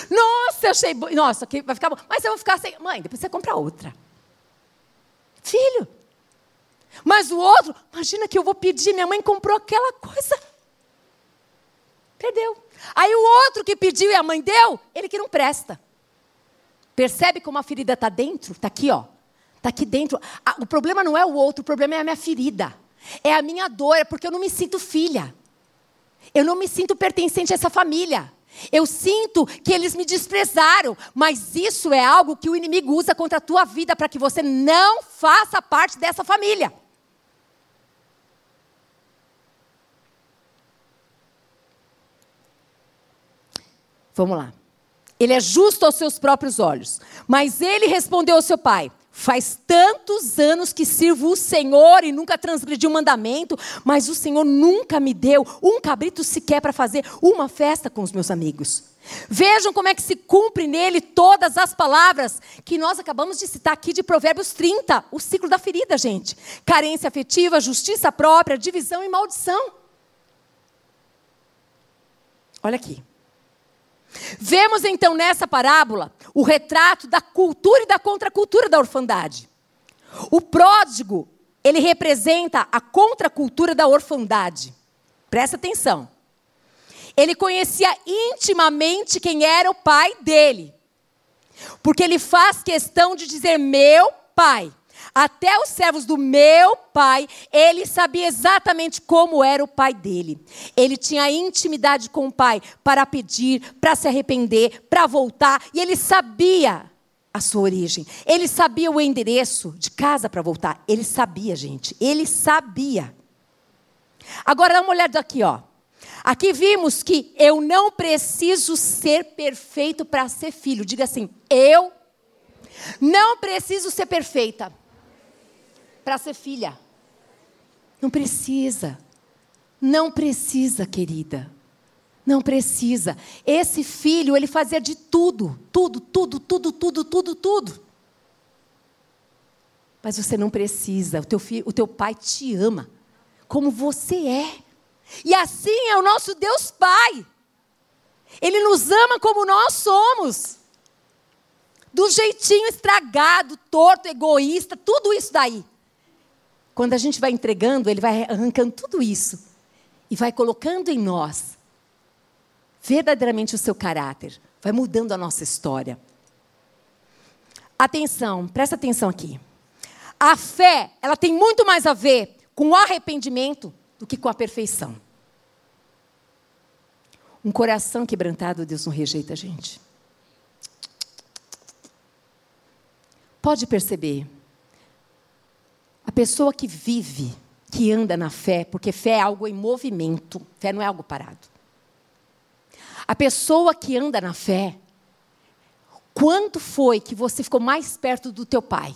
Nossa, eu achei. Bo... Nossa, aqui vai ficar bom. Mas eu vou ficar sem. Mãe, depois você compra outra. Filho. Mas o outro, imagina que eu vou pedir, minha mãe comprou aquela coisa. Perdeu. Aí o outro que pediu e a mãe deu, ele que não presta. Percebe como a ferida está dentro? Está aqui, ó. Está aqui dentro. o problema não é o outro, o problema é a minha ferida. É a minha dor, é porque eu não me sinto filha. Eu não me sinto pertencente a essa família. Eu sinto que eles me desprezaram, mas isso é algo que o inimigo usa contra a tua vida para que você não faça parte dessa família. Vamos lá. Ele é justo aos seus próprios olhos. Mas ele respondeu ao seu pai: Faz tantos anos que sirvo o Senhor e nunca transgredi o um mandamento, mas o Senhor nunca me deu um cabrito sequer para fazer uma festa com os meus amigos. Vejam como é que se cumpre nele todas as palavras que nós acabamos de citar aqui de Provérbios 30, o ciclo da ferida, gente. Carência afetiva, justiça própria, divisão e maldição. Olha aqui. Vemos então nessa parábola o retrato da cultura e da contracultura da orfandade. O pródigo, ele representa a contracultura da orfandade. Presta atenção. Ele conhecia intimamente quem era o pai dele. Porque ele faz questão de dizer meu pai. Até os servos do meu pai, ele sabia exatamente como era o pai dele. Ele tinha intimidade com o pai para pedir, para se arrepender, para voltar, e ele sabia a sua origem. Ele sabia o endereço de casa para voltar. Ele sabia, gente. Ele sabia. Agora dá uma olhada aqui, ó. Aqui vimos que eu não preciso ser perfeito para ser filho. Diga assim: eu não preciso ser perfeita para ser filha. Não precisa. Não precisa, querida. Não precisa. Esse filho, ele fazia de tudo, tudo, tudo, tudo, tudo, tudo, tudo. Mas você não precisa. O teu, filho, o teu pai te ama como você é. E assim é o nosso Deus Pai. Ele nos ama como nós somos. Do jeitinho estragado, torto, egoísta, tudo isso daí. Quando a gente vai entregando, ele vai arrancando tudo isso e vai colocando em nós verdadeiramente o seu caráter, vai mudando a nossa história. Atenção, presta atenção aqui. A fé, ela tem muito mais a ver com o arrependimento do que com a perfeição. Um coração quebrantado, Deus não rejeita a gente. Pode perceber, pessoa que vive, que anda na fé, porque fé é algo em movimento, fé não é algo parado. A pessoa que anda na fé, quando foi que você ficou mais perto do teu pai?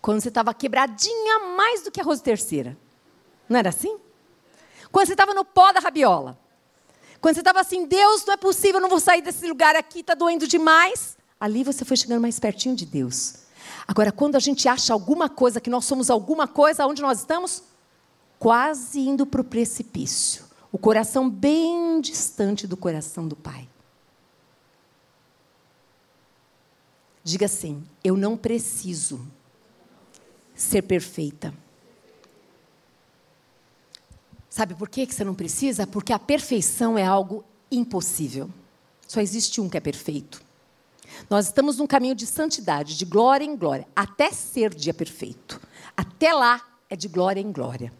Quando você estava quebradinha mais do que a Rose Terceira. Não era assim? Quando você estava no pó da rabiola. Quando você estava assim, Deus, não é possível, eu não vou sair desse lugar aqui, está doendo demais. Ali você foi chegando mais pertinho de Deus. Agora, quando a gente acha alguma coisa, que nós somos alguma coisa, onde nós estamos? Quase indo para o precipício. O coração bem distante do coração do Pai. Diga assim: eu não preciso ser perfeita. Sabe por que você não precisa? Porque a perfeição é algo impossível. Só existe um que é perfeito. Nós estamos num caminho de santidade, de glória em glória, até ser dia perfeito. Até lá é de glória em glória.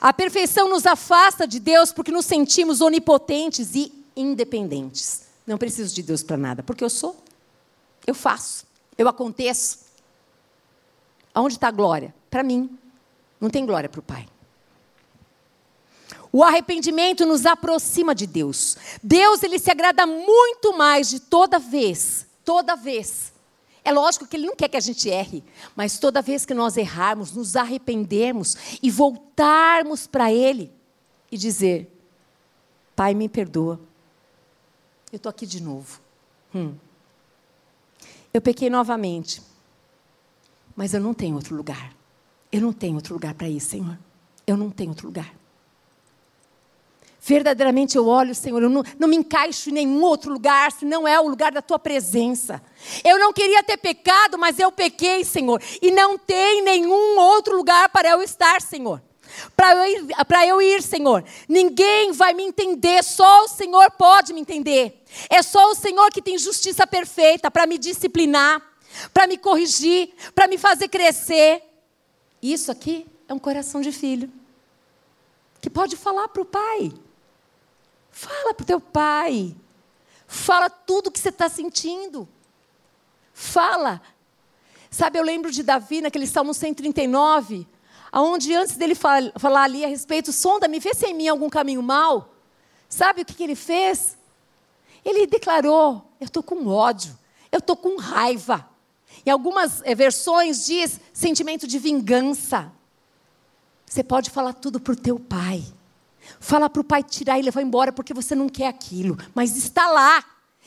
A perfeição nos afasta de Deus porque nos sentimos onipotentes e independentes. Não preciso de Deus para nada, porque eu sou, eu faço, eu aconteço. Aonde está a glória? Para mim. Não tem glória para o Pai. O arrependimento nos aproxima de Deus. Deus ele se agrada muito mais de toda vez, toda vez. É lógico que ele não quer que a gente erre, mas toda vez que nós errarmos, nos arrependermos e voltarmos para ele e dizer: Pai, me perdoa. Eu estou aqui de novo. Hum. Eu pequei novamente, mas eu não tenho outro lugar. Eu não tenho outro lugar para ir, Senhor. Eu não tenho outro lugar. Verdadeiramente eu olho, Senhor, eu não, não me encaixo em nenhum outro lugar, se não é o lugar da tua presença. Eu não queria ter pecado, mas eu pequei, Senhor. E não tem nenhum outro lugar para eu estar, Senhor. Para eu, ir, eu ir, Senhor. Ninguém vai me entender, só o Senhor pode me entender. É só o Senhor que tem justiça perfeita para me disciplinar, para me corrigir, para me fazer crescer. Isso aqui é um coração de filho que pode falar para o pai. Fala para o teu pai. Fala tudo o que você está sentindo. Fala. Sabe, eu lembro de Davi naquele Salmo 139, aonde antes dele falar, falar ali a respeito, sonda-me, vê se é em mim algum caminho mal. Sabe o que, que ele fez? Ele declarou: Eu estou com ódio, eu estou com raiva. Em algumas é, versões diz sentimento de vingança. Você pode falar tudo para o teu pai. Fala para o pai tirar e levar embora porque você não quer aquilo, mas está lá.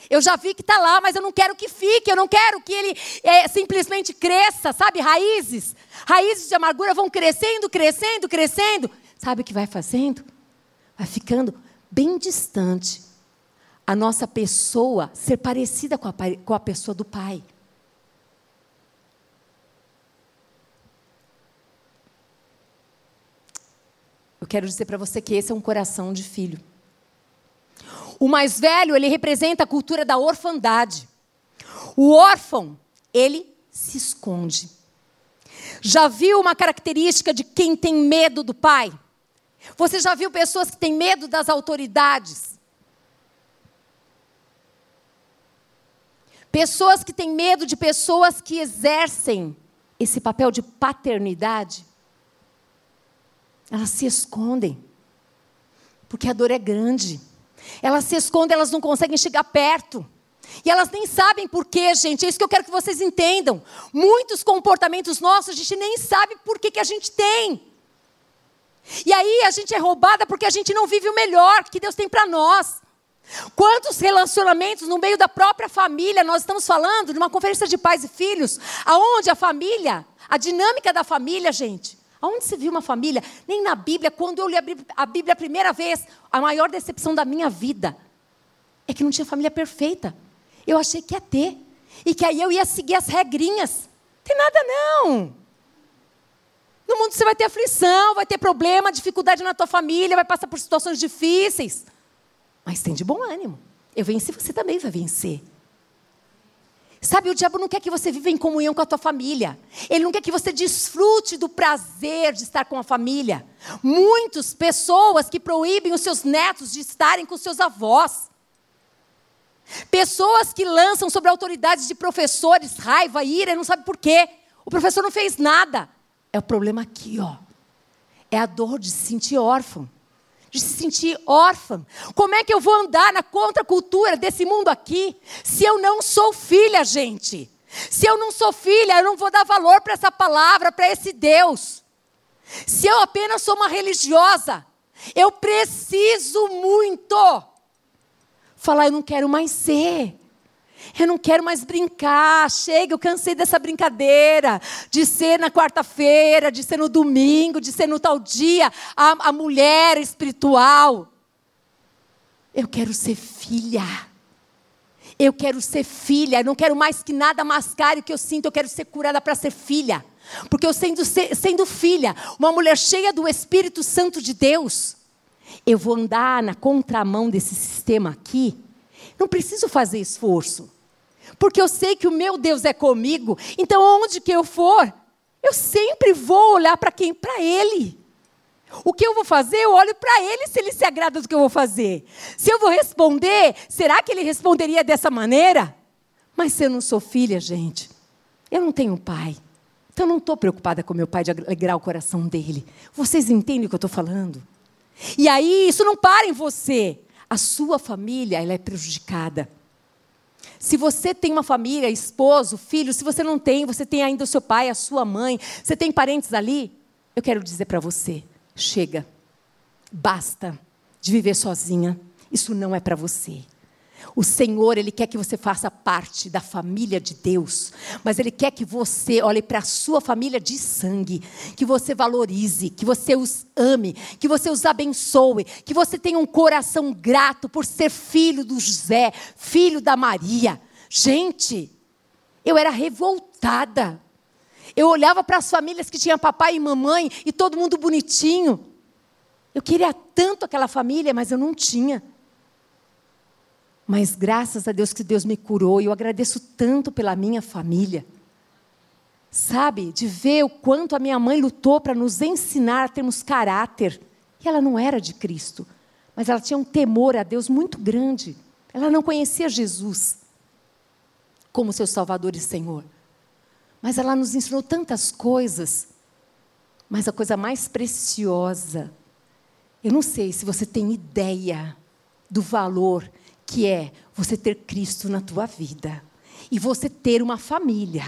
Eu já vi que está lá, mas eu não quero que fique, eu não quero que ele é, simplesmente cresça, sabe? Raízes. Raízes de amargura vão crescendo, crescendo, crescendo. Sabe o que vai fazendo? Vai ficando bem distante a nossa pessoa ser parecida com a, com a pessoa do pai. Eu quero dizer para você que esse é um coração de filho. O mais velho, ele representa a cultura da orfandade. O órfão, ele se esconde. Já viu uma característica de quem tem medo do pai? Você já viu pessoas que têm medo das autoridades? Pessoas que têm medo de pessoas que exercem esse papel de paternidade, elas se escondem, porque a dor é grande. Elas se escondem, elas não conseguem chegar perto. E elas nem sabem por quê, gente. É isso que eu quero que vocês entendam. Muitos comportamentos nossos, a gente nem sabe por que, que a gente tem. E aí a gente é roubada porque a gente não vive o melhor que Deus tem para nós. Quantos relacionamentos no meio da própria família nós estamos falando numa conferência de pais e filhos, aonde a família, a dinâmica da família, gente, aonde se viu uma família? Nem na Bíblia, quando eu li a Bíblia a primeira vez, a maior decepção da minha vida é que não tinha família perfeita. Eu achei que ia ter. E que aí eu ia seguir as regrinhas. Tem nada não. No mundo você vai ter aflição, vai ter problema, dificuldade na tua família, vai passar por situações difíceis. Mas tem de bom ânimo. Eu venci, você também vai vencer. Sabe, o diabo não quer que você viva em comunhão com a tua família. Ele não quer que você desfrute do prazer de estar com a família. Muitas pessoas que proíbem os seus netos de estarem com seus avós. Pessoas que lançam sobre autoridades de professores raiva, ira, não sabe por quê. O professor não fez nada. É o problema aqui, ó. É a dor de se sentir órfão, de se sentir órfã. Como é que eu vou andar na contracultura desse mundo aqui se eu não sou filha, gente? Se eu não sou filha, eu não vou dar valor para essa palavra, para esse Deus. Se eu apenas sou uma religiosa, eu preciso muito falar: eu não quero mais ser. Eu não quero mais brincar. Chega, eu cansei dessa brincadeira de ser na quarta-feira, de ser no domingo, de ser no tal dia a, a mulher espiritual. Eu quero ser filha. Eu quero ser filha. Eu não quero mais que nada mascare o que eu sinto. Eu quero ser curada para ser filha. Porque eu sendo, sendo filha, uma mulher cheia do Espírito Santo de Deus, eu vou andar na contramão desse sistema aqui, não preciso fazer esforço. Porque eu sei que o meu Deus é comigo, então onde que eu for, eu sempre vou olhar para quem? Para Ele. O que eu vou fazer, eu olho para Ele se Ele se agrada do que eu vou fazer. Se eu vou responder, será que Ele responderia dessa maneira? Mas se eu não sou filha, gente, eu não tenho pai. Então eu não estou preocupada com meu pai de alegrar o coração dele. Vocês entendem o que eu estou falando? E aí, isso não para em você. A sua família ela é prejudicada. Se você tem uma família, esposo, filho, se você não tem, você tem ainda o seu pai, a sua mãe, você tem parentes ali, eu quero dizer para você: chega, basta de viver sozinha. Isso não é para você. O Senhor, Ele quer que você faça parte da família de Deus, mas Ele quer que você olhe para a sua família de sangue, que você valorize, que você os ame, que você os abençoe, que você tenha um coração grato por ser filho do José, filho da Maria. Gente, eu era revoltada. Eu olhava para as famílias que tinham papai e mamãe e todo mundo bonitinho. Eu queria tanto aquela família, mas eu não tinha. Mas graças a Deus que Deus me curou e eu agradeço tanto pela minha família. Sabe, de ver o quanto a minha mãe lutou para nos ensinar a termos caráter. E ela não era de Cristo, mas ela tinha um temor a Deus muito grande. Ela não conhecia Jesus como seu Salvador e Senhor. Mas ela nos ensinou tantas coisas. Mas a coisa mais preciosa, eu não sei se você tem ideia do valor que é você ter Cristo na tua vida e você ter uma família.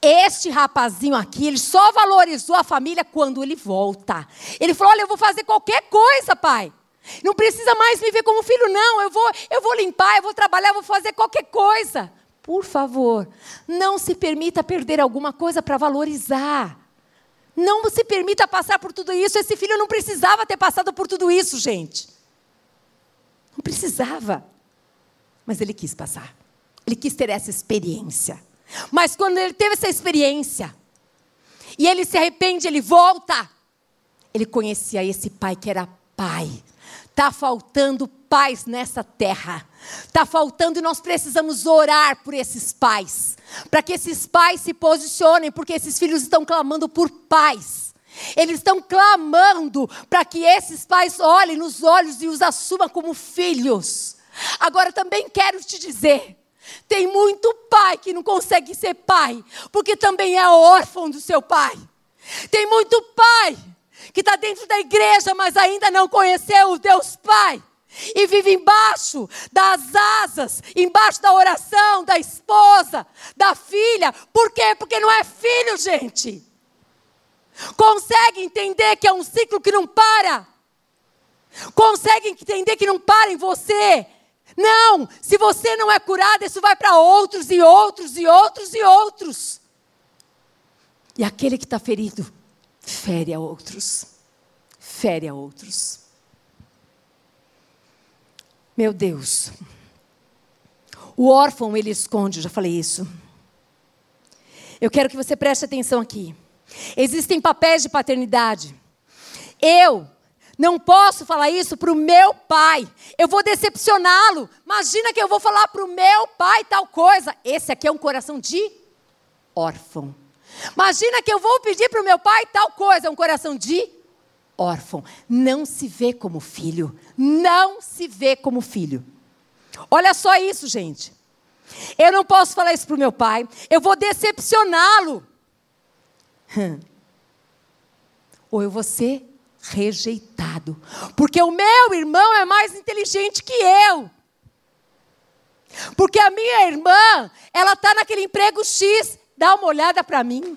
Este rapazinho aqui, ele só valorizou a família quando ele volta. Ele falou: "Olha, eu vou fazer qualquer coisa, pai. Não precisa mais me ver como filho não. Eu vou, eu vou limpar, eu vou trabalhar, eu vou fazer qualquer coisa." Por favor, não se permita perder alguma coisa para valorizar. Não se permita passar por tudo isso. Esse filho não precisava ter passado por tudo isso, gente. Não precisava. Mas ele quis passar. Ele quis ter essa experiência. Mas quando ele teve essa experiência, e ele se arrepende, ele volta. Ele conhecia esse pai que era pai. Está faltando pais nessa terra. Está faltando e nós precisamos orar por esses pais. Para que esses pais se posicionem, porque esses filhos estão clamando por pais. Eles estão clamando para que esses pais olhem nos olhos e os assumam como filhos. Agora também quero te dizer Tem muito pai que não consegue ser pai, porque também é órfão do seu pai. Tem muito pai que está dentro da igreja, mas ainda não conheceu o Deus Pai. E vive embaixo das asas, embaixo da oração da esposa, da filha. Por quê? Porque não é filho, gente. Consegue entender que é um ciclo que não para. Consegue entender que não para em você. Não, se você não é curado, isso vai para outros e outros e outros e outros. E aquele que está ferido, fere a outros. Fere a outros. Meu Deus. O órfão ele esconde, já falei isso. Eu quero que você preste atenção aqui. Existem papéis de paternidade. Eu não posso falar isso para o meu pai. Eu vou decepcioná-lo. Imagina que eu vou falar para o meu pai tal coisa. Esse aqui é um coração de órfão. Imagina que eu vou pedir para o meu pai tal coisa. É um coração de órfão. Não se vê como filho. Não se vê como filho. Olha só isso, gente. Eu não posso falar isso para o meu pai. Eu vou decepcioná-lo. Ou eu vou ser rejeitado. Porque o meu irmão é mais inteligente que eu. Porque a minha irmã, ela está naquele emprego X, dá uma olhada para mim.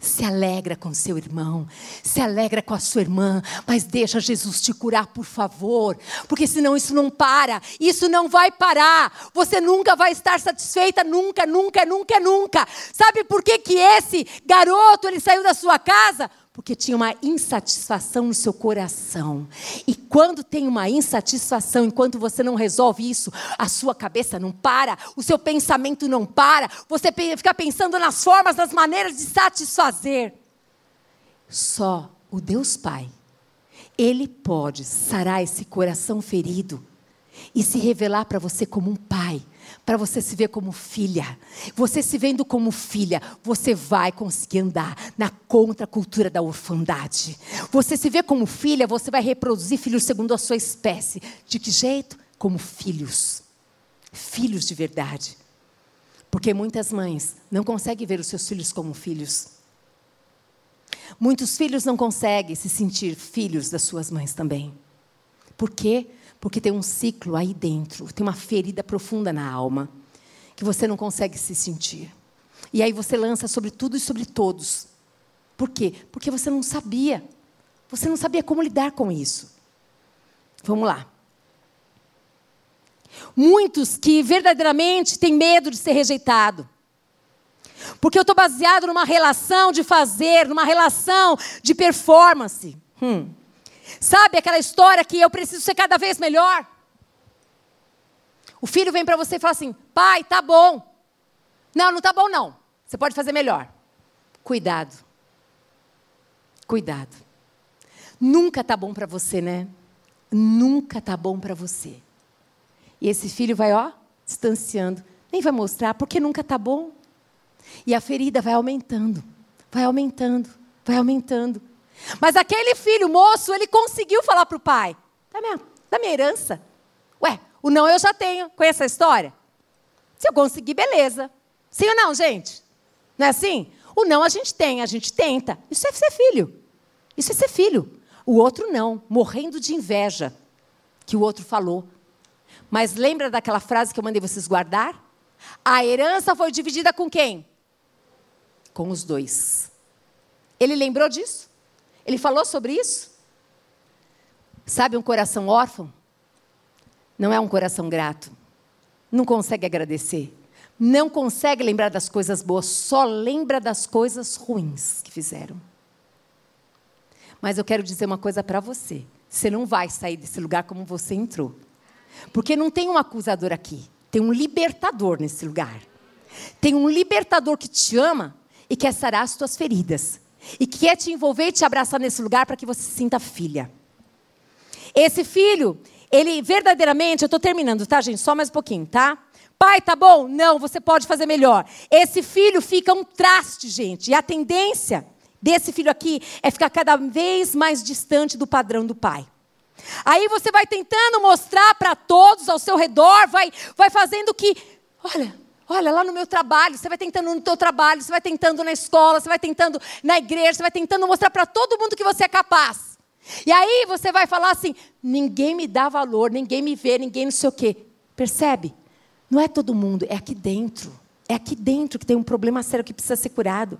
Se alegra com seu irmão, se alegra com a sua irmã, mas deixa Jesus te curar, por favor, porque senão isso não para, isso não vai parar. Você nunca vai estar satisfeita, nunca, nunca, nunca, nunca. Sabe por que que esse garoto ele saiu da sua casa? Porque tinha uma insatisfação no seu coração. E quando tem uma insatisfação, enquanto você não resolve isso, a sua cabeça não para, o seu pensamento não para, você fica pensando nas formas, nas maneiras de satisfazer. Só o Deus Pai, Ele pode sarar esse coração ferido e se revelar para você como um pai para você se ver como filha. Você se vendo como filha, você vai conseguir andar na contracultura da orfandade. Você se vê como filha, você vai reproduzir filhos segundo a sua espécie. De que jeito? Como filhos. Filhos de verdade. Porque muitas mães não conseguem ver os seus filhos como filhos. Muitos filhos não conseguem se sentir filhos das suas mães também. Por quê? Porque tem um ciclo aí dentro, tem uma ferida profunda na alma, que você não consegue se sentir. E aí você lança sobre tudo e sobre todos. Por quê? Porque você não sabia. Você não sabia como lidar com isso. Vamos lá. Muitos que verdadeiramente têm medo de ser rejeitado. Porque eu estou baseado numa relação de fazer, numa relação de performance. Hum. Sabe aquela história que eu preciso ser cada vez melhor? O filho vem para você e fala assim: pai, tá bom. Não, não tá bom não. Você pode fazer melhor. Cuidado. Cuidado. Nunca tá bom para você, né? Nunca tá bom para você. E esse filho vai, ó, distanciando. Nem vai mostrar, porque nunca tá bom. E a ferida vai aumentando, vai aumentando, vai aumentando. Mas aquele filho moço, ele conseguiu falar para o pai: da minha, da minha herança. Ué, o não eu já tenho. Conhece a história? Se eu conseguir, beleza. Sim ou não, gente? Não é assim? O não a gente tem, a gente tenta. Isso é ser filho. Isso é ser filho. O outro não, morrendo de inveja que o outro falou. Mas lembra daquela frase que eu mandei vocês guardar? A herança foi dividida com quem? Com os dois. Ele lembrou disso? Ele falou sobre isso? Sabe, um coração órfão não é um coração grato. Não consegue agradecer. Não consegue lembrar das coisas boas, só lembra das coisas ruins que fizeram. Mas eu quero dizer uma coisa para você: você não vai sair desse lugar como você entrou. Porque não tem um acusador aqui, tem um libertador nesse lugar. Tem um libertador que te ama e quer sarar as tuas feridas e quer te envolver e te abraçar nesse lugar para que você se sinta filha. Esse filho, ele verdadeiramente, eu estou terminando, tá, gente? Só mais um pouquinho, tá? Pai, tá bom? Não, você pode fazer melhor. Esse filho fica um traste, gente. E a tendência desse filho aqui é ficar cada vez mais distante do padrão do pai. Aí você vai tentando mostrar para todos ao seu redor, vai, vai fazendo que, olha, olha lá no meu trabalho, você vai tentando no teu trabalho, você vai tentando na escola, você vai tentando na igreja, você vai tentando mostrar para todo mundo que você é capaz. E aí você vai falar assim: ninguém me dá valor, ninguém me vê, ninguém não sei o quê. Percebe? Não é todo mundo, é aqui dentro. É aqui dentro que tem um problema sério que precisa ser curado.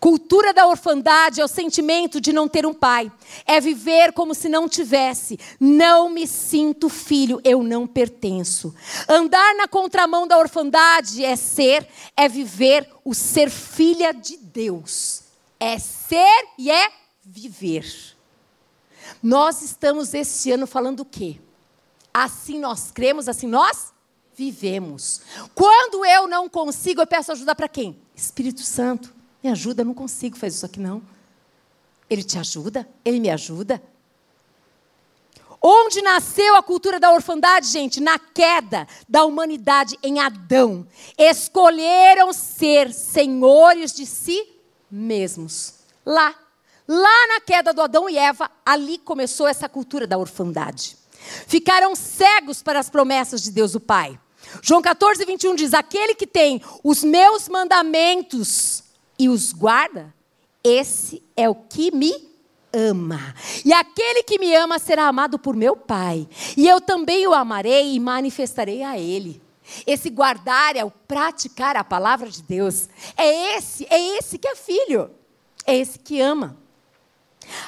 Cultura da orfandade é o sentimento de não ter um pai. É viver como se não tivesse. Não me sinto filho, eu não pertenço. Andar na contramão da orfandade é ser, é viver o ser filha de Deus. É ser e é viver. Nós estamos este ano falando o quê? Assim nós cremos, assim nós vivemos. Quando eu não consigo, eu peço ajuda para quem? Espírito Santo. Me ajuda, eu não consigo fazer isso aqui não. Ele te ajuda? Ele me ajuda? Onde nasceu a cultura da orfandade, gente? Na queda da humanidade em Adão. Escolheram ser senhores de si mesmos. Lá. Lá na queda do Adão e Eva, ali começou essa cultura da orfandade. Ficaram cegos para as promessas de Deus o Pai. João 14, 21 diz: Aquele que tem os meus mandamentos e os guarda, esse é o que me ama. E aquele que me ama será amado por meu Pai. E eu também o amarei e manifestarei a ele. Esse guardar é o praticar a palavra de Deus. É esse, é esse que é filho. É esse que ama.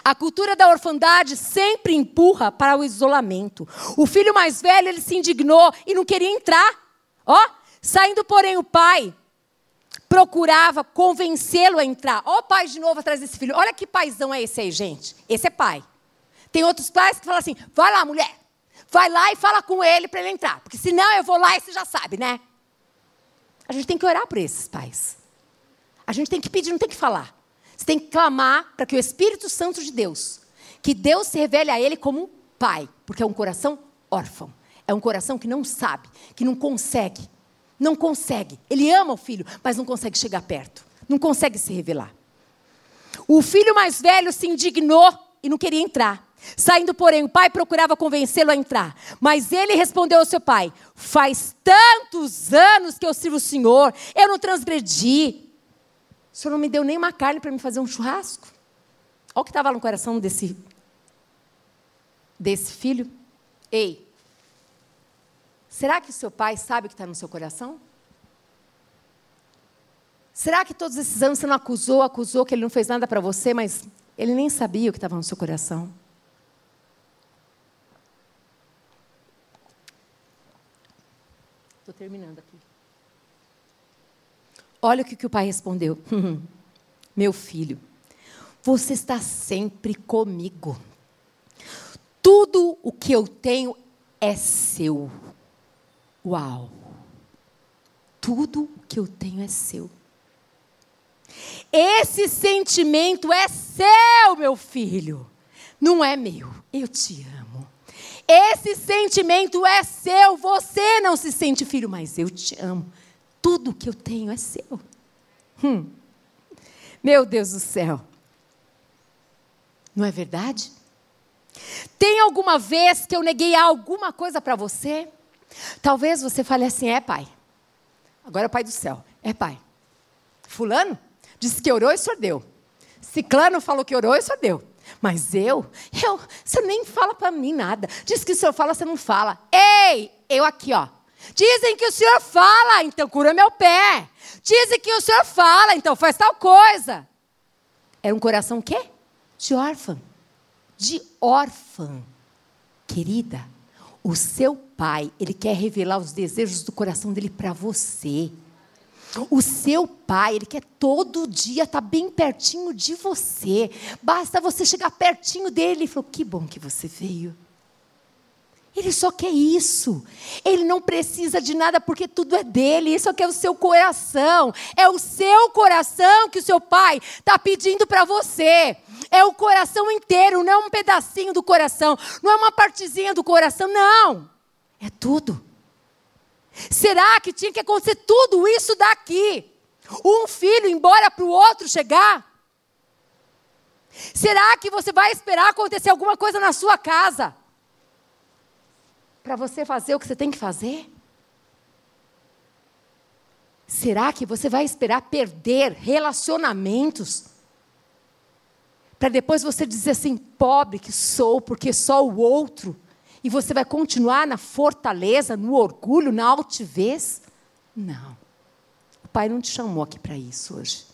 A cultura da orfandade sempre empurra para o isolamento. O filho mais velho, ele se indignou e não queria entrar. Ó, saindo porém o pai procurava convencê-lo a entrar. Ó, o pai de novo atrás desse filho. Olha que paizão é esse aí, gente. Esse é pai. Tem outros pais que falam assim: vai lá, mulher. Vai lá e fala com ele para ele entrar. Porque senão eu vou lá e você já sabe, né? A gente tem que orar por esses pais. A gente tem que pedir, não tem que falar. Você tem que clamar para que o Espírito Santo de Deus, que Deus se revele a ele como pai, porque é um coração órfão. É um coração que não sabe, que não consegue, não consegue. Ele ama o filho, mas não consegue chegar perto. Não consegue se revelar. O filho mais velho se indignou e não queria entrar. Saindo, porém, o pai procurava convencê-lo a entrar. Mas ele respondeu ao seu pai: Faz tantos anos que eu sirvo o Senhor, eu não transgredi. O senhor não me deu nem uma carne para me fazer um churrasco? Olha o que estava no coração desse, desse filho. Ei, Será que o seu pai sabe o que está no seu coração? Será que todos esses anos você não acusou, acusou que ele não fez nada para você, mas ele nem sabia o que estava no seu coração? Estou terminando aqui. Olha o que, que o pai respondeu. *laughs* Meu filho, você está sempre comigo. Tudo o que eu tenho é seu. Uau! Tudo que eu tenho é seu. Esse sentimento é seu, meu filho. Não é meu. Eu te amo. Esse sentimento é seu. Você não se sente filho, mas eu te amo. Tudo que eu tenho é seu. Hum. Meu Deus do céu. Não é verdade? Tem alguma vez que eu neguei alguma coisa para você? Talvez você fale assim: é pai. Agora é pai do céu. É pai. Fulano disse que orou e o senhor deu. Ciclano falou que orou e o senhor deu. Mas eu, eu, você nem fala para mim nada. Diz que o senhor fala, você não fala. Ei, eu aqui, ó. Dizem que o senhor fala, então cura meu pé. Dizem que o senhor fala, então faz tal coisa. Era um coração quê? De órfã. De órfã. Querida, o seu pai, ele quer revelar os desejos do coração dele para você. O seu pai, ele quer todo dia estar tá bem pertinho de você. Basta você chegar pertinho dele e falar: Que bom que você veio. Ele só quer isso. Ele não precisa de nada porque tudo é dele. Isso aqui é o seu coração. É o seu coração que o seu pai está pedindo para você. É o coração inteiro, não é um pedacinho do coração, não é uma partezinha do coração, não. É tudo. Será que tinha que acontecer tudo isso daqui? Um filho embora para o outro chegar? Será que você vai esperar acontecer alguma coisa na sua casa para você fazer o que você tem que fazer? Será que você vai esperar perder relacionamentos para depois você dizer assim, pobre que sou, porque só o outro, e você vai continuar na fortaleza, no orgulho, na altivez? Não. O Pai não te chamou aqui para isso hoje.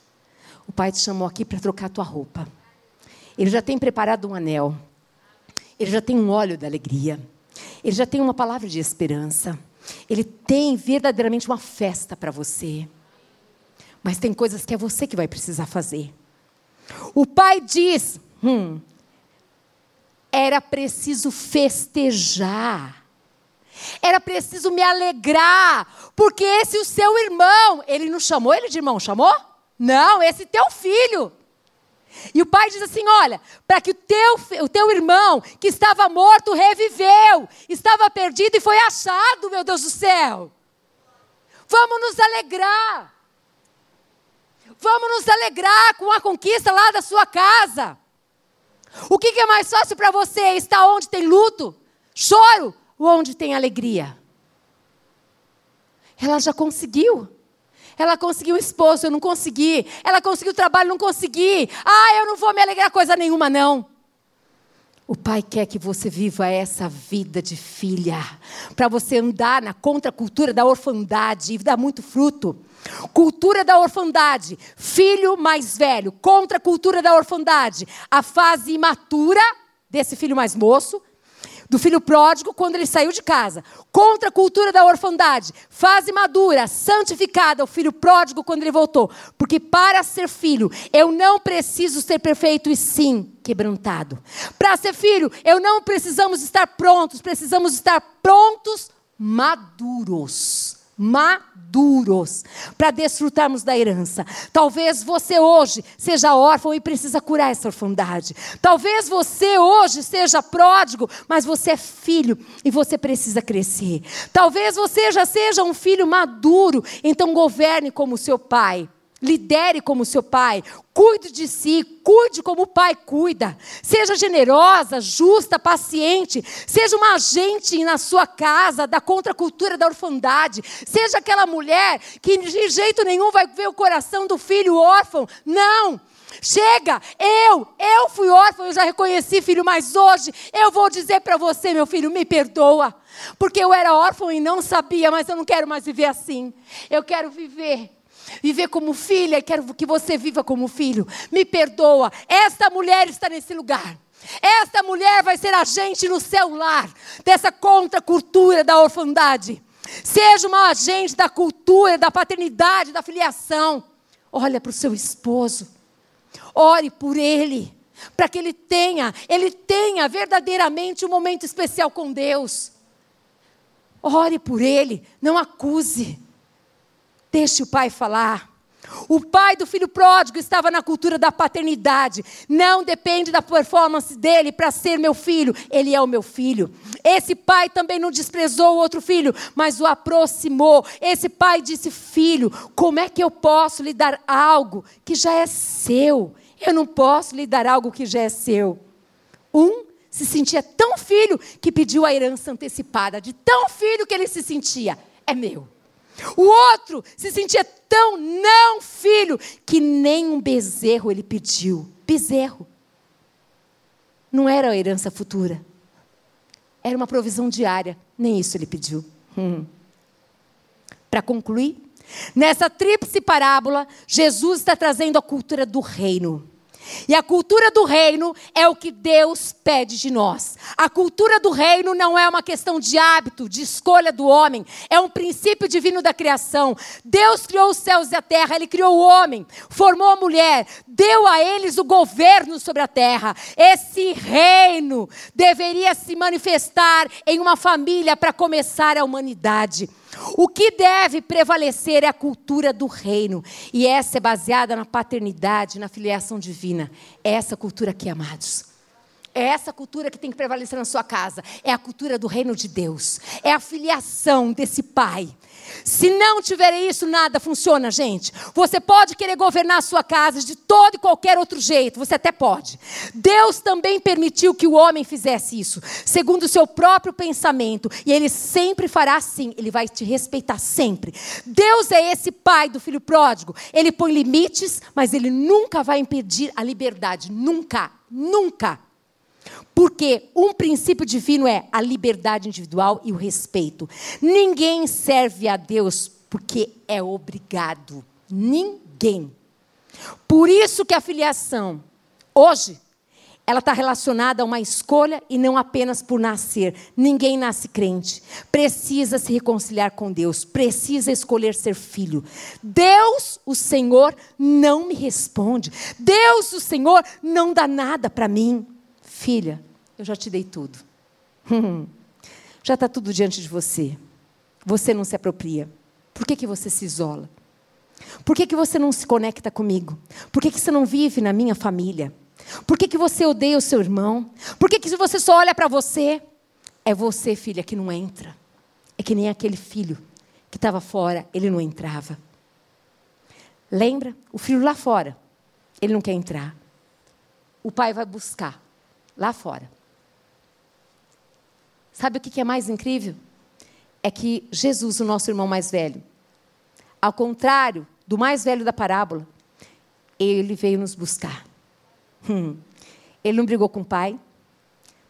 O Pai te chamou aqui para trocar tua roupa. Ele já tem preparado um anel. Ele já tem um óleo da alegria. Ele já tem uma palavra de esperança. Ele tem verdadeiramente uma festa para você. Mas tem coisas que é você que vai precisar fazer. O pai diz: hum, era preciso festejar. Era preciso me alegrar, porque esse o seu irmão, ele não chamou ele de irmão, chamou? Não, esse teu filho. E o pai diz assim: Olha, para que o teu, o teu irmão, que estava morto, reviveu, estava perdido e foi achado, meu Deus do céu. Vamos nos alegrar. Vamos nos alegrar com a conquista lá da sua casa. O que, que é mais fácil para você? Estar onde tem luto, choro ou onde tem alegria? Ela já conseguiu. Ela conseguiu o esposo, eu não consegui. Ela conseguiu trabalho, não consegui. Ah, eu não vou me alegrar coisa nenhuma, não. O Pai quer que você viva essa vida de filha, para você andar na contracultura da orfandade e dar muito fruto. Cultura da orfandade, filho mais velho, contra a cultura da orfandade, a fase imatura desse filho mais moço, do filho pródigo quando ele saiu de casa, contra a cultura da orfandade, fase madura, santificada, o filho pródigo quando ele voltou, porque para ser filho eu não preciso ser perfeito e sim quebrantado. Para ser filho, eu não precisamos estar prontos, precisamos estar prontos, maduros maduros para desfrutarmos da herança. Talvez você hoje seja órfão e precisa curar essa orfandade. Talvez você hoje seja pródigo, mas você é filho e você precisa crescer. Talvez você já seja um filho maduro, então governe como seu pai. Lidere como seu pai, cuide de si, cuide como o pai cuida. Seja generosa, justa, paciente. Seja uma agente na sua casa da contracultura da orfandade. Seja aquela mulher que de jeito nenhum vai ver o coração do filho órfão. Não! Chega, eu, eu fui órfão, eu já reconheci, filho, mas hoje eu vou dizer para você, meu filho, me perdoa. Porque eu era órfão e não sabia, mas eu não quero mais viver assim. Eu quero viver Viver como filha, quero que você viva como filho. Me perdoa. Esta mulher está nesse lugar. Esta mulher vai ser agente no seu lar dessa contracultura da orfandade. Seja uma agente da cultura, da paternidade, da filiação. Olha para o seu esposo. Ore por ele, para que ele tenha, ele tenha verdadeiramente um momento especial com Deus. Ore por ele, não acuse. Deixe o pai falar. O pai do filho pródigo estava na cultura da paternidade. Não depende da performance dele para ser meu filho. Ele é o meu filho. Esse pai também não desprezou o outro filho, mas o aproximou. Esse pai disse: Filho, como é que eu posso lhe dar algo que já é seu? Eu não posso lhe dar algo que já é seu. Um se sentia tão filho que pediu a herança antecipada, de tão filho que ele se sentia. É meu. O outro se sentia tão não filho que nem um bezerro ele pediu. Bezerro. Não era a herança futura. Era uma provisão diária. Nem isso ele pediu. Hum. Para concluir, nessa tríplice parábola, Jesus está trazendo a cultura do reino. E a cultura do reino é o que Deus pede de nós. A cultura do reino não é uma questão de hábito, de escolha do homem, é um princípio divino da criação. Deus criou os céus e a terra, ele criou o homem, formou a mulher, deu a eles o governo sobre a terra. Esse reino deveria se manifestar em uma família para começar a humanidade. O que deve prevalecer é a cultura do reino. E essa é baseada na paternidade, na filiação divina. É essa cultura aqui, amados. É essa cultura que tem que prevalecer na sua casa. É a cultura do reino de Deus. É a filiação desse pai. Se não tiver isso, nada funciona, gente. Você pode querer governar a sua casa de todo e qualquer outro jeito, você até pode. Deus também permitiu que o homem fizesse isso, segundo o seu próprio pensamento, e ele sempre fará assim, ele vai te respeitar sempre. Deus é esse pai do filho pródigo. Ele põe limites, mas ele nunca vai impedir a liberdade, nunca, nunca. Porque um princípio divino é a liberdade individual e o respeito. Ninguém serve a Deus porque é obrigado. Ninguém. Por isso que a filiação, hoje, ela está relacionada a uma escolha e não apenas por nascer. Ninguém nasce crente. Precisa se reconciliar com Deus. Precisa escolher ser filho. Deus, o Senhor, não me responde. Deus, o Senhor, não dá nada para mim. Filha, eu já te dei tudo. *laughs* já está tudo diante de você. Você não se apropria. Por que, que você se isola? Por que, que você não se conecta comigo? Por que, que você não vive na minha família? Por que, que você odeia o seu irmão? Por que, que você só olha para você? É você, filha, que não entra. É que nem aquele filho que estava fora, ele não entrava. Lembra? O filho lá fora, ele não quer entrar. O pai vai buscar lá fora. Sabe o que é mais incrível? É que Jesus, o nosso irmão mais velho, ao contrário do mais velho da parábola, ele veio nos buscar. Hum. Ele não brigou com o pai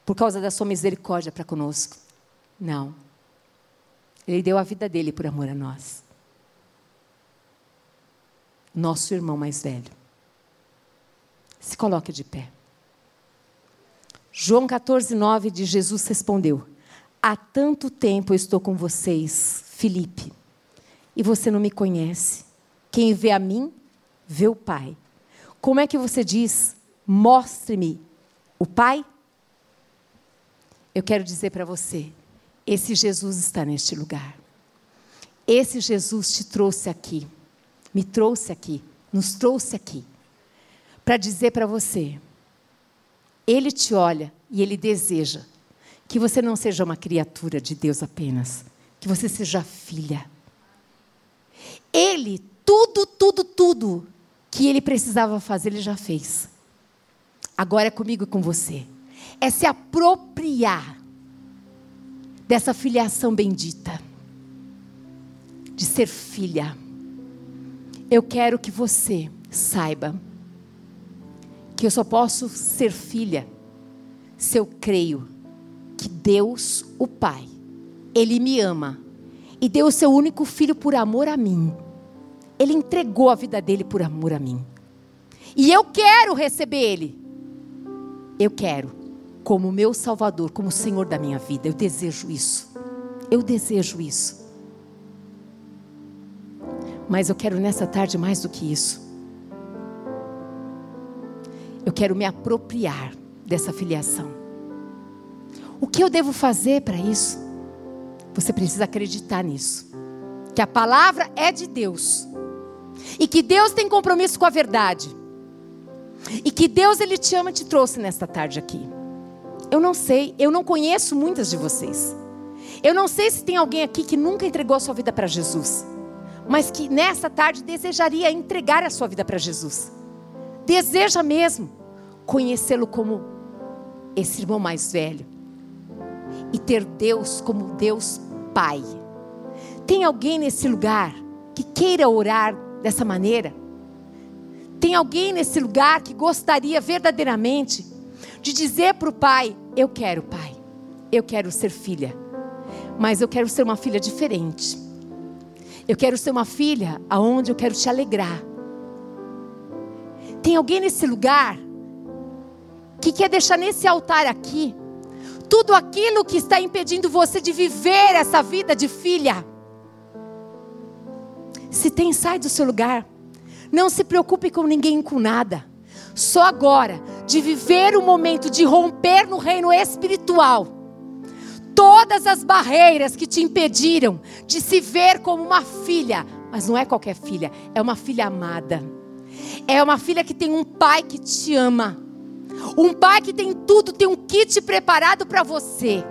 por causa da sua misericórdia para conosco. Não. Ele deu a vida dele por amor a nós. Nosso irmão mais velho. Se coloque de pé. João 14, 9 de Jesus respondeu: Há tanto tempo eu estou com vocês, Felipe, e você não me conhece. Quem vê a mim, vê o Pai. Como é que você diz, mostre-me o Pai? Eu quero dizer para você: esse Jesus está neste lugar. Esse Jesus te trouxe aqui, me trouxe aqui, nos trouxe aqui, para dizer para você ele te olha e ele deseja que você não seja uma criatura de Deus apenas, que você seja filha. Ele, tudo, tudo, tudo que ele precisava fazer, ele já fez. Agora é comigo e com você. É se apropriar dessa filiação bendita, de ser filha. Eu quero que você saiba que eu só posso ser filha se eu creio que Deus, o Pai, Ele me ama e deu o seu único filho por amor a mim. Ele entregou a vida dele por amor a mim. E eu quero receber Ele. Eu quero, como meu Salvador, como Senhor da minha vida. Eu desejo isso. Eu desejo isso. Mas eu quero nessa tarde mais do que isso. Eu quero me apropriar dessa filiação. O que eu devo fazer para isso? Você precisa acreditar nisso. Que a palavra é de Deus. E que Deus tem compromisso com a verdade. E que Deus ele te ama e te trouxe nesta tarde aqui. Eu não sei, eu não conheço muitas de vocês. Eu não sei se tem alguém aqui que nunca entregou a sua vida para Jesus, mas que nessa tarde desejaria entregar a sua vida para Jesus. Deseja mesmo conhecê-lo como esse irmão mais velho e ter Deus como Deus Pai. Tem alguém nesse lugar que queira orar dessa maneira? Tem alguém nesse lugar que gostaria verdadeiramente de dizer para o Pai: Eu quero, Pai, eu quero ser filha, mas eu quero ser uma filha diferente. Eu quero ser uma filha aonde eu quero te alegrar. Tem alguém nesse lugar que quer deixar nesse altar aqui tudo aquilo que está impedindo você de viver essa vida de filha. Se tem, sai do seu lugar. Não se preocupe com ninguém, com nada. Só agora, de viver o momento de romper no reino espiritual. Todas as barreiras que te impediram de se ver como uma filha, mas não é qualquer filha, é uma filha amada. É uma filha que tem um pai que te ama Um pai que tem tudo, tem um kit preparado para você.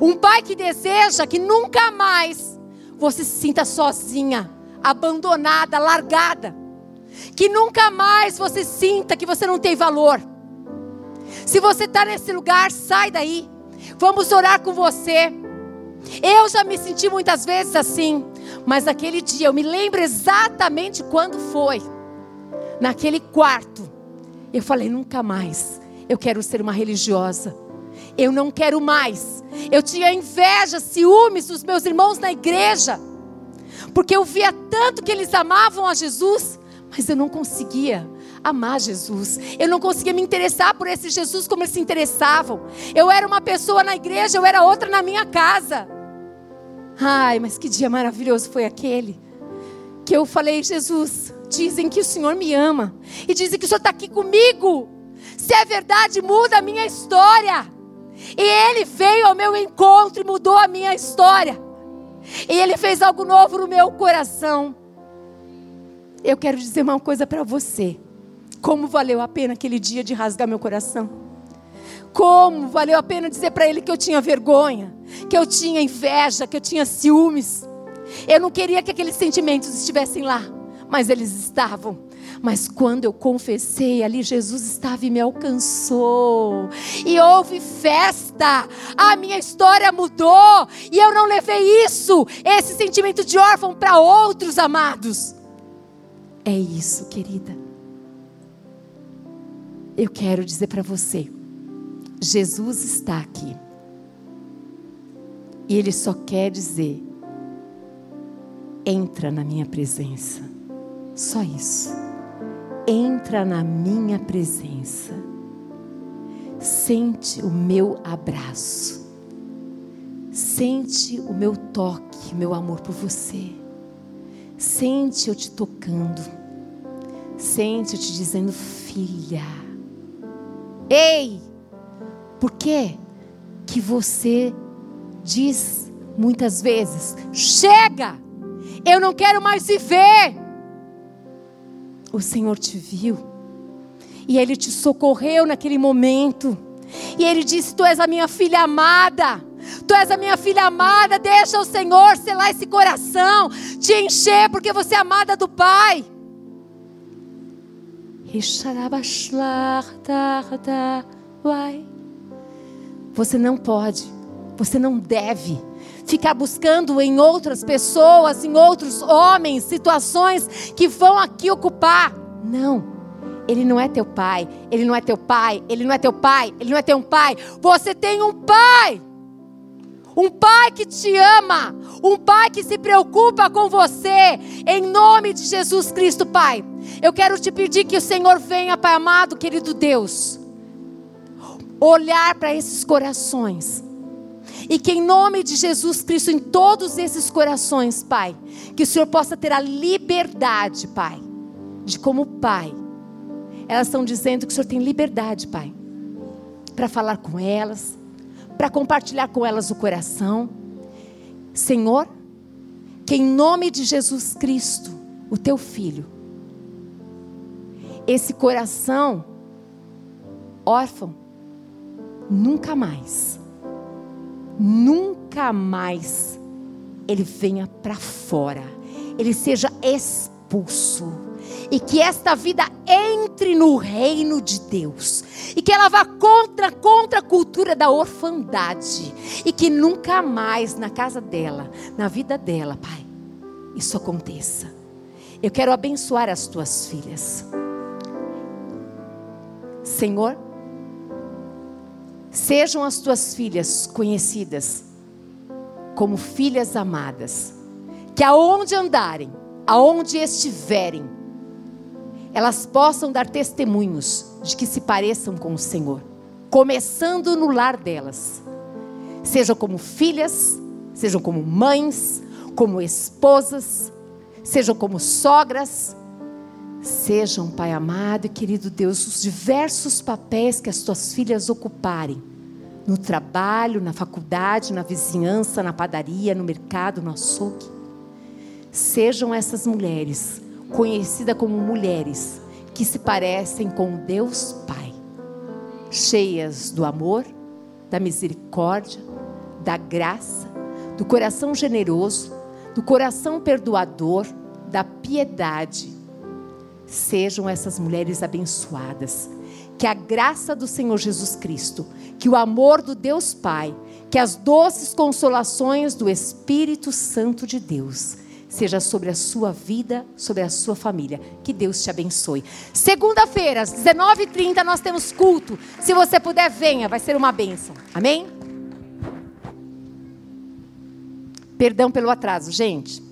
Um pai que deseja que nunca mais você se sinta sozinha, abandonada, largada. Que nunca mais você sinta que você não tem valor. Se você está nesse lugar, sai daí. Vamos orar com você. Eu já me senti muitas vezes assim, mas naquele dia eu me lembro exatamente quando foi. Naquele quarto, eu falei: nunca mais eu quero ser uma religiosa. Eu não quero mais. Eu tinha inveja, ciúmes dos meus irmãos na igreja, porque eu via tanto que eles amavam a Jesus, mas eu não conseguia amar Jesus. Eu não conseguia me interessar por esse Jesus como eles se interessavam. Eu era uma pessoa na igreja, eu era outra na minha casa. Ai, mas que dia maravilhoso foi aquele. Que eu falei, Jesus, dizem que o Senhor me ama. E dizem que o Senhor está aqui comigo. Se é verdade, muda a minha história. E Ele veio ao meu encontro e mudou a minha história. E Ele fez algo novo no meu coração. Eu quero dizer uma coisa para você. Como valeu a pena aquele dia de rasgar meu coração? Como valeu a pena dizer para ele que eu tinha vergonha, que eu tinha inveja, que eu tinha ciúmes. Eu não queria que aqueles sentimentos estivessem lá, mas eles estavam. Mas quando eu confessei, ali Jesus estava e me alcançou. E houve festa. A minha história mudou. E eu não levei isso, esse sentimento de órfão, para outros amados. É isso, querida. Eu quero dizer para você: Jesus está aqui. E Ele só quer dizer: entra na minha presença. Só isso. Entra na minha presença. Sente o meu abraço. Sente o meu toque, meu amor por você. Sente eu te tocando. Sente eu te dizendo, filha. Ei! Por que que você diz muitas vezes: chega! Eu não quero mais viver. O Senhor te viu. E Ele te socorreu naquele momento. E Ele disse: Tu és a minha filha amada. Tu és a minha filha amada. Deixa o Senhor selar esse coração, te encher, porque você é amada do Pai. Você não pode, você não deve ficar buscando em outras pessoas, em outros homens, situações que vão aqui ocupar. Não. Ele não é teu pai, ele não é teu pai, ele não é teu pai, ele não é teu pai. Você tem um pai. Um pai que te ama, um pai que se preocupa com você, em nome de Jesus Cristo, Pai. Eu quero te pedir que o Senhor venha, Pai amado, querido Deus, olhar para esses corações e que em nome de Jesus Cristo, em todos esses corações, Pai, que o Senhor possa ter a liberdade, Pai, de como Pai. Elas estão dizendo que o Senhor tem liberdade, Pai, para falar com elas, para compartilhar com elas o coração. Senhor, que em nome de Jesus Cristo, o teu filho, esse coração órfão, nunca mais nunca mais ele venha para fora, ele seja expulso. E que esta vida entre no reino de Deus. E que ela vá contra, contra a cultura da orfandade. E que nunca mais na casa dela, na vida dela, Pai, isso aconteça. Eu quero abençoar as tuas filhas. Senhor, Sejam as tuas filhas conhecidas como filhas amadas, que aonde andarem, aonde estiverem, elas possam dar testemunhos de que se pareçam com o Senhor, começando no lar delas. Sejam como filhas, sejam como mães, como esposas, sejam como sogras, Sejam, Pai amado e querido Deus, os diversos papéis que as tuas filhas ocuparem no trabalho, na faculdade, na vizinhança, na padaria, no mercado, no açougue. Sejam essas mulheres conhecidas como mulheres que se parecem com Deus Pai. cheias do amor, da misericórdia, da graça, do coração generoso, do coração perdoador, da piedade. Sejam essas mulheres abençoadas. Que a graça do Senhor Jesus Cristo, que o amor do Deus Pai, que as doces consolações do Espírito Santo de Deus seja sobre a sua vida, sobre a sua família. Que Deus te abençoe. Segunda-feira, às 19h30, nós temos culto. Se você puder, venha, vai ser uma bênção. Amém? Perdão pelo atraso, gente.